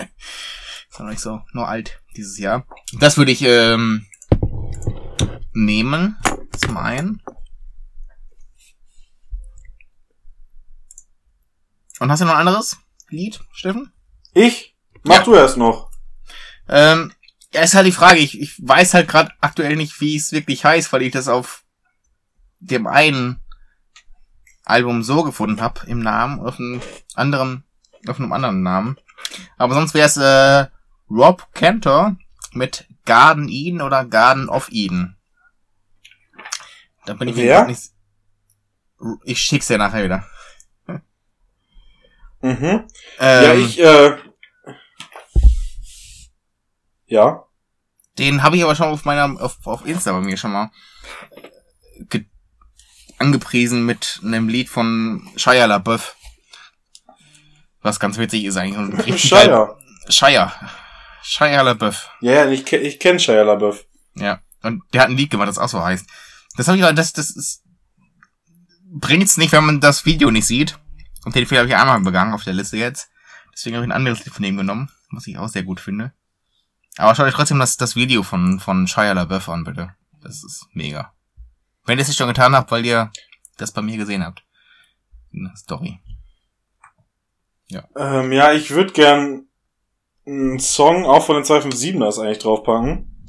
ist noch nicht so, nur alt dieses Jahr. Das würde ich ähm, nehmen, zum einen. Und hast du noch ein anderes Lied, Steffen? Ich? Mach Ja. du erst noch. Ähm, ja, ist halt die Frage. Ich, ich weiß halt gerade aktuell nicht, wie es wirklich heißt, weil ich das auf dem einen Album so gefunden habe im Namen, auf einem anderen, auf einem anderen Namen. Aber sonst wäre es äh, Rob Cantor mit Garden Eden oder Garden of Eden. Da bin ich mir nicht. Ich schick's dir nachher wieder. Mhm. Ähm, ja, ich, äh. Ja. Den habe ich aber schon auf meiner, auf, auf Insta bei mir schon mal ge angepriesen mit einem Lied von Shia LaBeouf. Was ganz witzig ist eigentlich. Und Shia. Shia. Shia LaBeouf. Ja, ja, ich, ich kenne Shia LaBeouf. Ja. Und der hat ein Lied gemacht, das auch so heißt. Das habe ich aber, das, das ist, bringt's nicht, wenn man das Video nicht sieht. Und den Fehler habe ich einmal begangen auf der Liste jetzt. Deswegen habe ich ein anderes Lied von ihm genommen, was ich auch sehr gut finde. Aber schaut euch trotzdem das, das Video von, von Shia LaBeouf an, bitte. Das ist mega. Wenn ihr es nicht schon getan habt, weil ihr das bei mir gesehen habt. Eine Story. Ähm, ja, ich würde gern einen Song auch von den 257ers eigentlich draufpacken.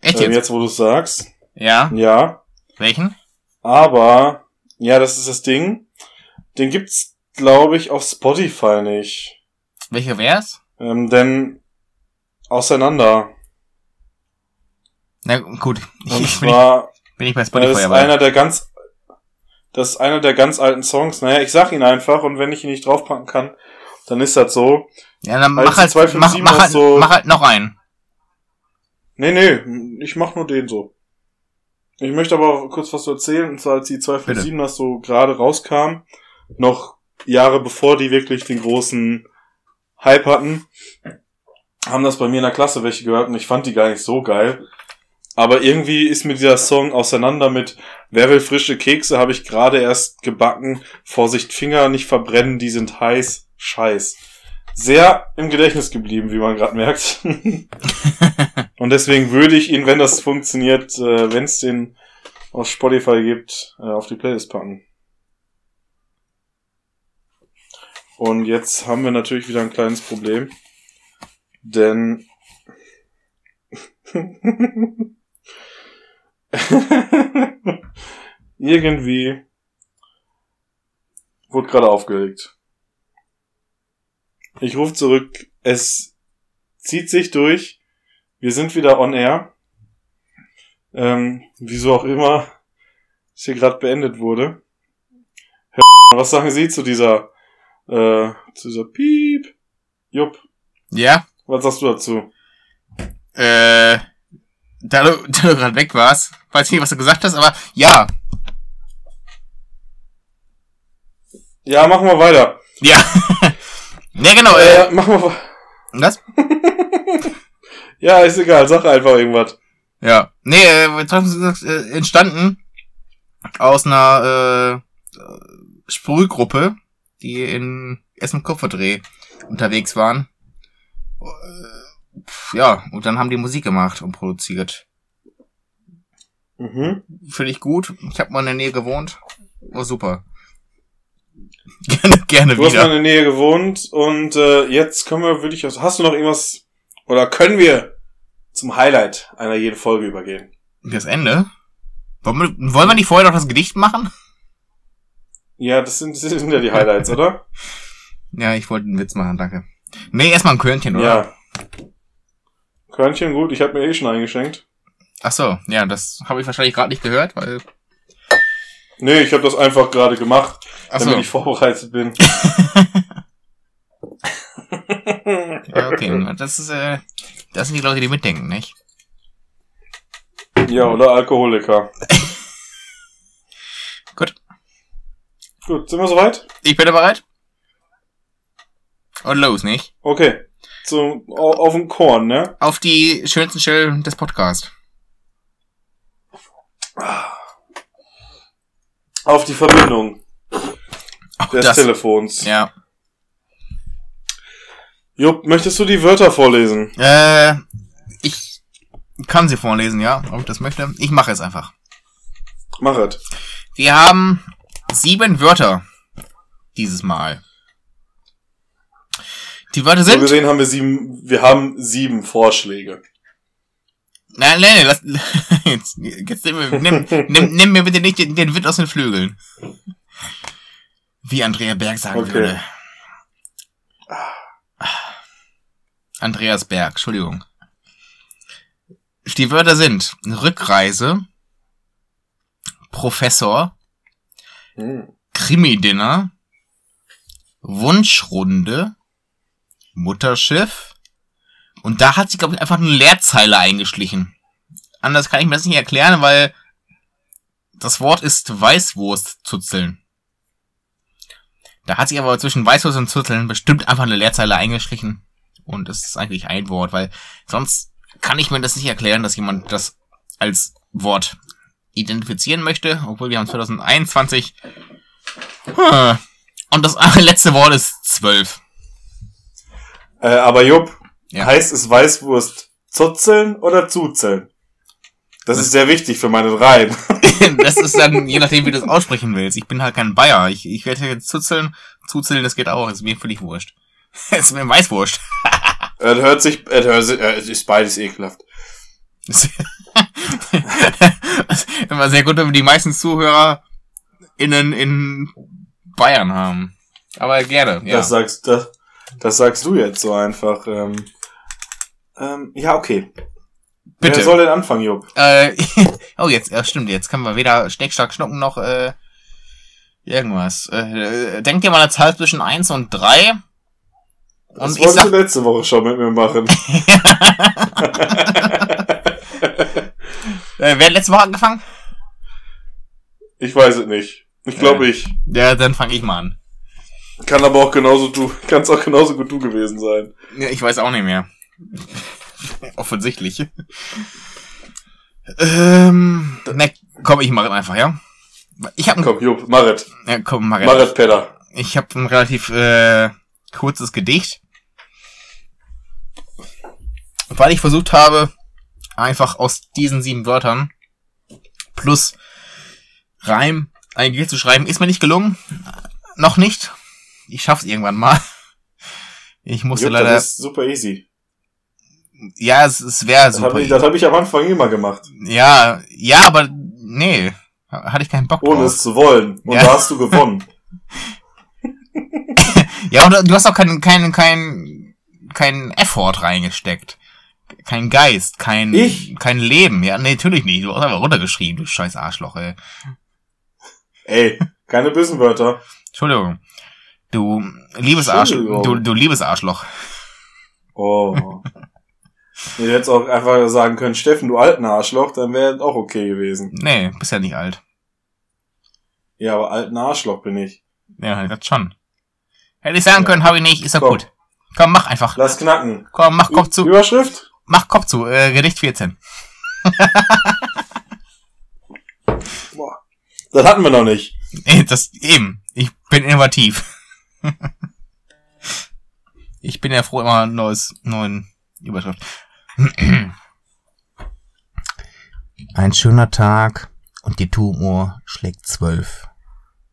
Echt Ähm, jetzt? jetzt, wo du es sagst. Ja? Ja. Welchen? Aber, ja, das ist das Ding. Den gibt's, glaube ich, auf Spotify nicht. Welcher wär's? Ähm, denn auseinander. Na gut, Und ich bin, zwar, bin ich bei das Spotify, ist aber. einer der ganz, das ist einer der ganz alten Songs. Naja, ich sag ihn einfach und wenn ich ihn nicht draufpacken kann, dann ist das so. ja, dann mach halt, die 257 mach, mach, halt, so- mach halt noch einen. Nee, nee, ich mach nur den so. Ich möchte aber kurz was zu erzählen, und zwar als die 257 das so gerade rauskam, noch Jahre bevor die wirklich den großen Hype hatten, haben das bei mir in der Klasse welche gehört und ich fand die gar nicht so geil. Aber irgendwie ist mir dieser Song auseinander mit Wer will frische Kekse, habe ich gerade erst gebacken. Vorsicht, Finger nicht verbrennen, die sind heiß. Scheiß. Sehr im Gedächtnis geblieben, wie man gerade merkt. Und deswegen würde ich ihn, wenn das funktioniert, äh, wenn es den auf Spotify gibt, äh, auf die Playlist packen. Und jetzt haben wir natürlich wieder ein kleines Problem. Denn irgendwie wurde gerade aufgeregt. Ich rufe zurück. Es zieht sich durch. Wir sind wieder on air. Ähm, wieso auch immer es hier gerade beendet wurde. Herr was sagen Sie zu dieser, äh, zu dieser Piep? Jupp, Ja, was sagst du dazu? äh, da du, da du gerade weg warst, weiß nicht, was du gesagt hast, aber ja, Ja, machen wir weiter. ja. ja, genau, äh, Äh, machen wir weiter. was? Ja, ist egal, sag einfach irgendwas. Ja. Nee, äh, trotzdem äh, entstanden aus einer äh, Sprühgruppe, die in Essen Kupferdreh unterwegs waren. Äh, Ja, und dann haben die Musik gemacht und produziert. Mhm. Finde ich gut. Ich habe mal in der Nähe gewohnt. War super. Gerne, gerne Du hast mal wieder. in der Nähe gewohnt und äh, jetzt können wir, würde ich, hast du noch irgendwas, oder können wir zum Highlight einer jeden Folge übergehen? Das Ende? Wollen wir, wollen wir nicht vorher noch das Gedicht machen? Ja, das sind, das sind ja die Highlights, oder? Ja, ich wollte einen Witz machen, danke. Nee, erstmal ein Körnchen, oder? Ja. Körnchen, gut, ich habe mir eh schon eingeschenkt. Ach so, ja, das habe ich wahrscheinlich gerade nicht gehört, weil. Nee, ich habe das einfach gerade gemacht, Ach damit so. ich vorbereitet bin. Ja, okay. Das ist, äh, das sind die Leute, die mitdenken, nicht? Ja, oder Alkoholiker. Gut. Gut, sind wir soweit? Ich bin bereit. Und los, nicht? Okay. Zum, au- auf dem Korn, ne? Auf die schönsten Stellen des Podcasts. Auf die Verbindung Auch des das. Telefons. Ja. Jupp, möchtest du die Wörter vorlesen? Äh, ich kann sie vorlesen, ja, ob ich das möchte. Ich mache es einfach. Mach es. Wir haben sieben Wörter dieses Mal. Die Wörter So sind. gesehen haben wir sieben, wir haben sieben Vorschläge. Nein, nein, nein, lass, jetzt, jetzt nimm, mir- nimm, nimm, nimm mir bitte nicht den, den Wind aus den Flügeln. Wie Andrea Berg sagen Okay. würde. Andreas Berg, Entschuldigung. Die Wörter sind Rückreise, Professor, Hm. Krimi-Dinner, Wunschrunde, Mutterschiff und da hat sich, glaube ich, einfach eine Leerzeile eingeschlichen. Anders kann ich mir das nicht erklären, weil das Wort ist Weißwurst-Zuzeln. Da hat sich aber zwischen Weißwurst und Zuzeln bestimmt einfach eine Leerzeile eingeschlichen. Und es ist eigentlich ein Wort, weil sonst kann ich mir das nicht erklären, dass jemand das als Wort identifizieren möchte, obwohl wir haben 2021. Hm. Und das letzte Wort ist zwölf. Äh, aber Jupp, Ja. heißt es Weißwurst zuzeln oder zuzeln? Das ist sehr wichtig für meinen Reim. das ist dann, je nachdem, wie du es aussprechen willst. Ich bin halt kein Bayer. Ich, ich werde jetzt zuzeln. Zuzeln, das geht auch. ist mir völlig wurscht. ist mir Weißwurst. Es hört sich, es hört sich, es ist beides ekelhaft. Immer sehr gut, wenn wir die meisten Zuhörer innen in Bayern haben. Aber gerne, ja. Das sagst, das, das sagst du jetzt so einfach. Ähm, ähm, ja, okay. Bitte. Wer soll denn anfangen, Jupp? Äh, oh, jetzt, ja, stimmt, jetzt können wir weder Schneck, Schnucken noch, äh, irgendwas. Äh, denkt ihr mal eine Zahl zwischen 1 und 3? Und Das ich wolltest sag, du letzte Woche schon mit mir machen. äh, wer hat letzte Woche angefangen? Ich weiß es nicht. Ich glaube Äh. ich. Ja, dann fange ich mal an. Kann aber auch genauso du, kann's auch genauso gut du gewesen sein. Ja, ich weiß auch nicht mehr. Offensichtlich. ähm, ne, komm, ich mache einfach, ja? Ich habe Komm, Jupp, Maret. ja, komm, mach Maret Pedder. Ich habe ein relativ äh, kurzes Gedicht, weil ich versucht habe, einfach aus diesen sieben Wörtern plus Reim ein Gedicht zu schreiben. Ist mir nicht gelungen, noch nicht. ich schaff's irgendwann mal. Ich musste Jupp, leider. Das ist super easy. Ja, es, es wäre Das super. habe ich, das hab ich am Anfang immer gemacht. ja, ja, aber nee. Hatte ich keinen Bock Ohne drauf. es zu wollen. Und Ja. da hast du gewonnen. Ja, und du hast auch keinen keinen keinen keinen Effort reingesteckt. Kein Geist, kein Ich? kein Leben. Ja, nee, natürlich nicht. Du hast einfach runtergeschrieben, du scheiß Arschloch, ey. Ey, keine bösen Wörter. Entschuldigung. Du liebes Arschloch. Du, du liebes Arschloch. Oh. Ihr hättet auch einfach sagen können, Steffen, du alten Arschloch, dann wäre auch okay gewesen. Nee, bist ja nicht alt. Ja, aber alten Arschloch bin ich. Ja, das schon. Hätte ich sagen Ja. können, habe ich nicht, ist ja Komm. gut. Komm, mach einfach. Lass knacken. Komm, mach Kopf zu. Überschrift? Mach Kopf zu. Äh, Gedicht 14. Boah. Das hatten wir noch nicht. Das eben. Ich bin innovativ. ich bin ja froh immer neues, neuen Überschrift. Ein schöner Tag und die Turmuhr schlägt zwölf.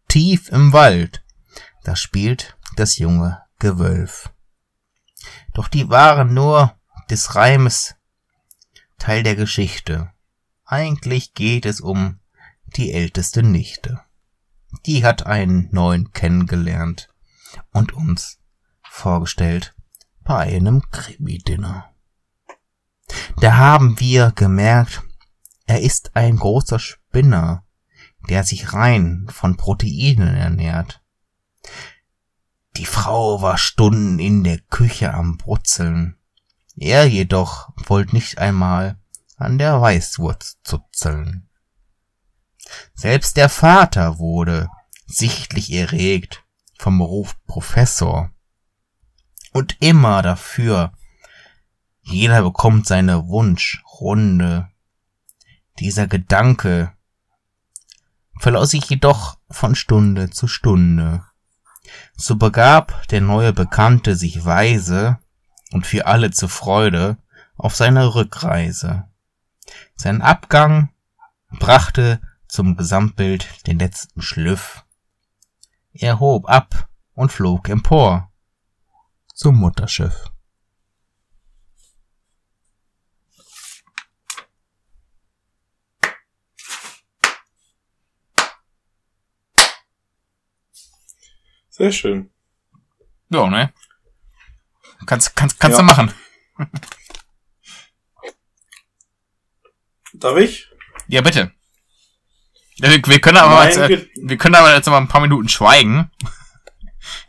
Tief im Wald, da spielt das junge Gewölf. Doch die waren nur des Reimes Teil der Geschichte. Eigentlich geht es um die älteste Nichte die hat einen neuen kennengelernt und uns vorgestellt bei einem Krimi-Dinner. Da haben wir gemerkt, er ist ein großer Spinner, der sich rein von Proteinen ernährt. Die Frau war Stunden in der Küche am Brutzeln. Er jedoch wollte nicht einmal an der Weißwurst zuzeln. Selbst der Vater wurde sichtlich erregt vom Beruf Professor. Und immer dafür, jeder bekommt seine Wunschrunde. Dieser Gedanke verlor sich jedoch von Stunde zu Stunde. So begab der neue Bekannte sich weise und für alle zur Freude auf seine Rückreise. Sein Abgang brachte zum Gesamtbild den letzten Schlüff. Er hob ab und flog empor zum Mutterschiff. Sehr schön. Ja, ne? Kannst, kannst, kannst Ja. du machen. Darf ich? Ja, bitte. Ja, wir, wir können aber jetzt, äh, wir können aber jetzt mal ein paar Minuten schweigen.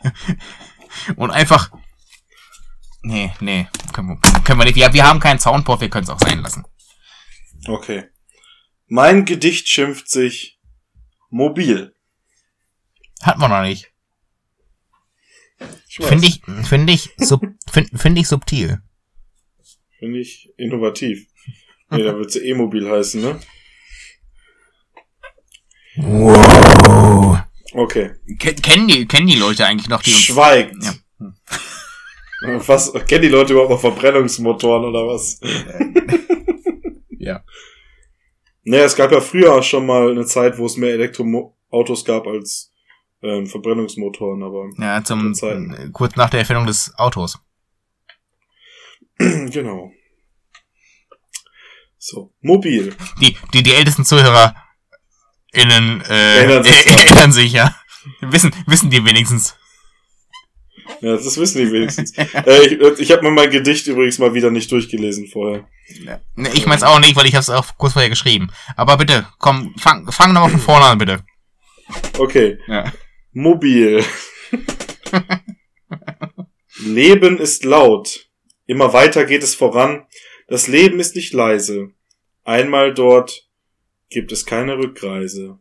Und einfach. Nee, nee, können wir, können, wir nicht. Ja, wir haben keinen Soundboard, wir können es auch sein lassen. Okay. Mein Gedicht schimpft sich mobil. Hatten wir noch nicht. Finde ich, finde ich, sub, finde find ich subtil. Finde ich innovativ. Nee, da wird sie E-Mobil heißen, ne? Wow. Okay. Ken, kennen, die, kennen die Leute eigentlich noch, die uns. Schweigt. Ja. Was, kennen die Leute überhaupt noch Verbrennungsmotoren oder was? Ja. Naja, es gab ja früher schon mal eine Zeit, wo es mehr Elektroautos gab als ähm, Verbrennungsmotoren, aber Ja, zum, kurz nach der Erfindung des Autos. genau. So, mobil. Die, die, die ältesten Zuhörer innen, äh, Erinnern sich äh, erinnern sich, ja. Wissen, wissen die wenigstens. Ja, das wissen die wenigstens. äh, ich ich habe mir mein Gedicht übrigens mal wieder nicht durchgelesen vorher. Ne, ich mein's auch nicht, weil ich hab's auch kurz vorher geschrieben. Aber bitte, komm, fang, fang nochmal von vorne an, bitte. Okay. Ja. Mobil. Leben ist laut. Immer weiter geht es voran. Das Leben ist nicht leise. Einmal dort gibt es keine Rückreise.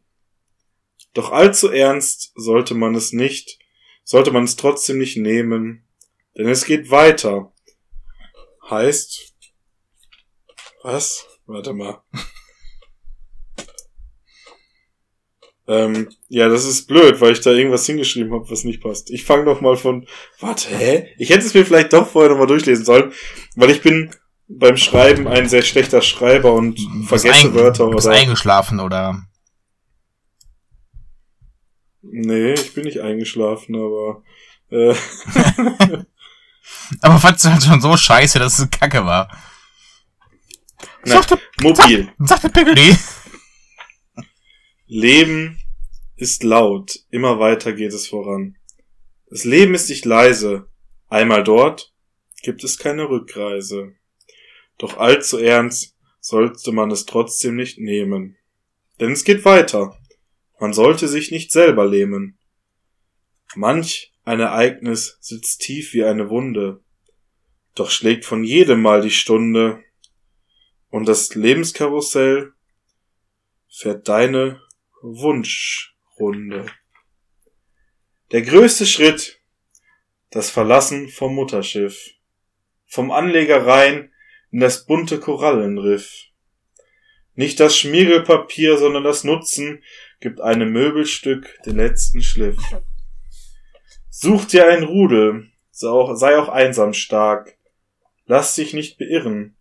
Doch allzu ernst sollte man es nicht, sollte man es trotzdem nicht nehmen, denn es geht weiter. Heißt, was? Warte mal. Ähm, ja, das ist blöd, weil ich da irgendwas hingeschrieben habe, was nicht passt. Ich fange doch mal von. Warte, hä? Ich hätte es mir vielleicht doch vorher nochmal durchlesen sollen, weil ich bin beim Schreiben ein sehr schlechter Schreiber und Bist vergesse Wörter Bist oder. eingeschlafen oder. Nee, ich bin nicht eingeschlafen, aber Äh, Aber fandst du halt schon so scheiße, dass es kacke war. Sagte, mobil. sagte Pickle. Leben ist laut, immer weiter geht es voran. Das Leben ist nicht leise, einmal dort gibt es keine Rückreise. Doch allzu ernst sollte man es trotzdem nicht nehmen. Denn es geht weiter. Man sollte sich nicht selber lähmen. Manch ein Ereignis sitzt tief wie eine Wunde. Doch schlägt von jedem Mal die Stunde. Und das Lebenskarussell fährt deine Wunschrunde. Der größte Schritt, das Verlassen vom Mutterschiff, vom Anleger rein in das bunte Korallenriff. Nicht das Schmiergelpapier, sondern das Nutzen gibt einem Möbelstück den letzten Schliff. Such dir ein Rudel, sei auch einsam stark. Lass dich nicht beirren,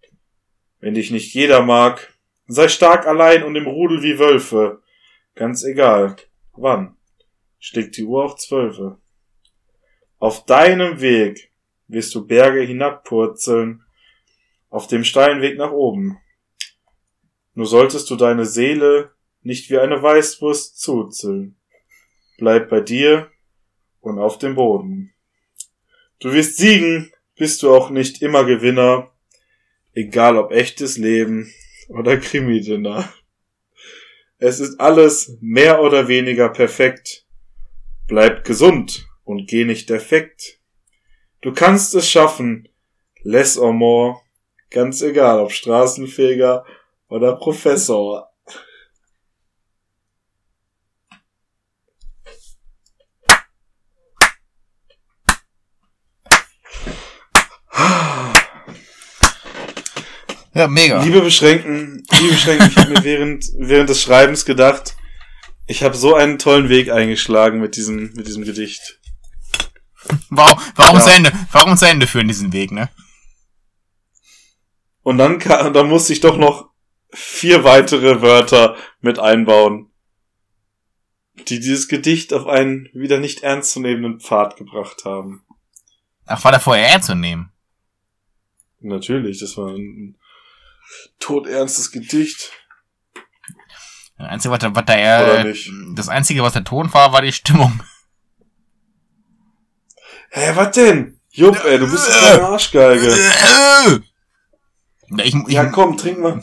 wenn dich nicht jeder mag. Sei stark allein und im Rudel wie Wölfe. Ganz egal, wann. Schlägt die Uhr auf zwölfe. Auf deinem Weg wirst du Berge hinabpurzeln, auf dem steilen Weg nach oben. Nur solltest du deine Seele nicht wie eine Weißwurst zuzeln. Bleib bei dir und auf dem Boden. Du wirst siegen, bist du auch nicht immer Gewinner, egal ob echtes Leben oder Krimi-Dinner. Es ist alles mehr oder weniger perfekt. Bleib gesund und geh nicht defekt. Du kannst es schaffen, less or more, ganz egal ob Straßenfeger oder Professor. Ja, mega. Liebe Beschränken, liebe Beschränken, ich habe mir während, während des Schreibens gedacht, ich habe so einen tollen Weg eingeschlagen mit diesem, mit diesem Gedicht. Warum, warum Ja. zu Ende? Warum zu Ende führen diesen Weg, ne? Und dann, ka- dann musste ich doch noch vier weitere Wörter mit einbauen, die dieses Gedicht auf einen wieder nicht ernstzunehmenden Pfad gebracht haben. Ach, war da vorher ernst zu nehmen? Natürlich, das war ein todernstes Gedicht. Das Einzige, was da, was da nicht? das Einzige, was der Ton war, war die Stimmung. Hä, was denn? Jupp, ey, du bist eine Arschgeige. Ja, ich, ich, Ja, komm, trink mal,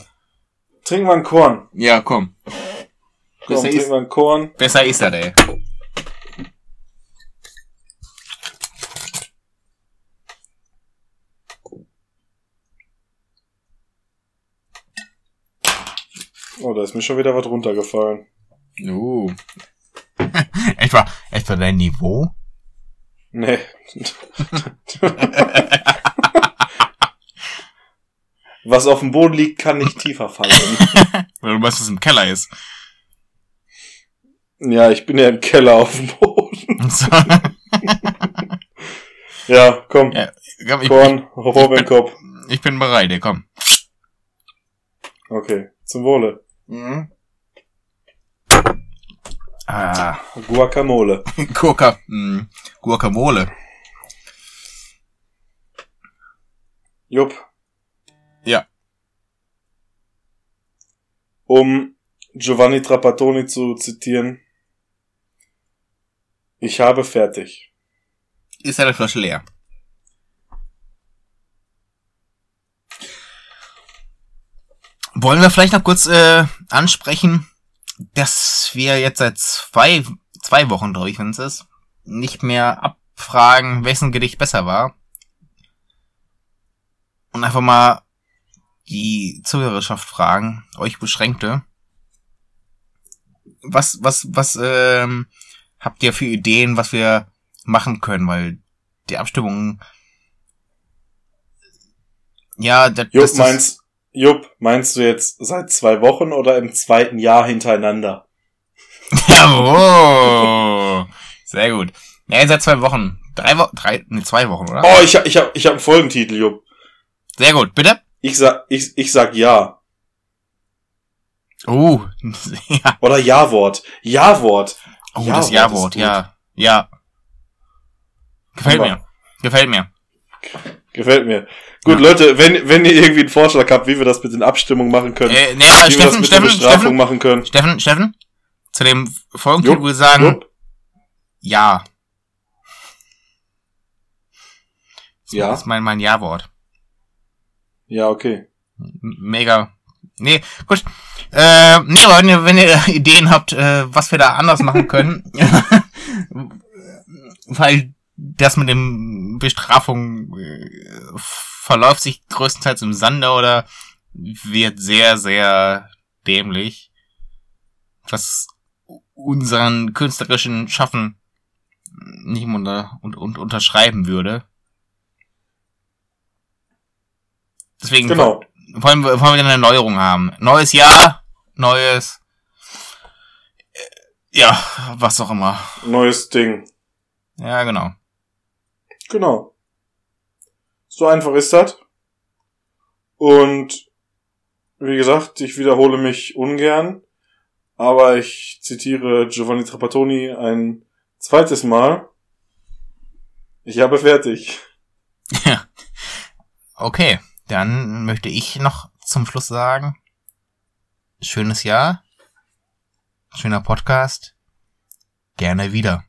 trink mal ein Korn. ja, komm. Komm, Besser trink ist- mal ein Korn. Besser ist er, ey. Oh, da ist mir schon wieder was runtergefallen. Uh. etwa, etwa dein Niveau? Nee. Was auf dem Boden liegt, kann nicht tiefer fallen. Weil du weißt, was im Keller ist. Ja, ich bin ja im Keller auf dem Boden. So. Ja, komm. Ja, komm, ich, Korn, hoch in den Kopf. ich bin bereit, ey, komm. Okay, zum Wohle. Ah, Guacamole. Gurka, mh, Guacamole. Jupp. Ja. Um Giovanni Trapattoni zu zitieren. Ich habe fertig. Ist deine Flasche leer? Wollen wir vielleicht noch kurz äh, ansprechen, dass wir jetzt seit zwei, zwei Wochen, glaube ich, wenn es ist, nicht mehr abfragen, wessen Gedicht besser war. Und einfach mal die Zuhörerschaft fragen, euch Beschränkte. Was, was, was ähm, habt ihr für Ideen, was wir machen können? Weil die Abstimmung ja, das, Jupp, das, das, Jupp, meinst du jetzt seit zwei Wochen oder im zweiten Jahr hintereinander? Jawohl. Sehr gut. Ja, seit zwei Wochen. Drei Wochen, drei, nee, zwei Wochen, oder? Oh, ich hab, ich hab, ich hab einen Folgentitel, Jupp. Sehr gut, bitte. Ich sag, ich, ich sag ja. Oh, ja. Oder Ja-Wort. Ja-Wort. Oh, Ja-Wort das Ja-Wort, ja. Ja. Gefällt mir. Gefällt mir. Gefällt mir. Gut, ja. Leute, wenn, wenn ihr irgendwie einen Vorschlag habt, wie wir das mit den Abstimmungen machen können, äh, ja, wie Steffen, wir das mit Steffen, der Bestrafung Steffen, machen können. Steffen, Steffen, zu dem Folgentitel würde ich sagen, Jupp. ja. Das Ja. ist mein, mein Ja-Wort. Ja, okay. Mega. Nee, gut. Äh, nee, aber wenn ihr, wenn ihr Ideen habt, äh, was wir da anders machen können, weil das mit dem Bestrafung äh, verläuft sich größtenteils im Sande oder wird sehr, sehr dämlich, was unseren künstlerischen Schaffen nicht unter, und, und unterschreiben würde. Deswegen Genau. wollen wir, wollen wir eine Erneuerung haben. Neues Jahr, neues, äh, ja, was auch immer. Neues Ding. Ja, genau. Genau. So einfach ist das. Und wie gesagt, ich wiederhole mich ungern, aber ich zitiere Giovanni Trapattoni ein zweites Mal. Ich habe fertig. Ja. Okay, dann möchte ich noch zum Schluss sagen, schönes Jahr, schöner Podcast, gerne wieder.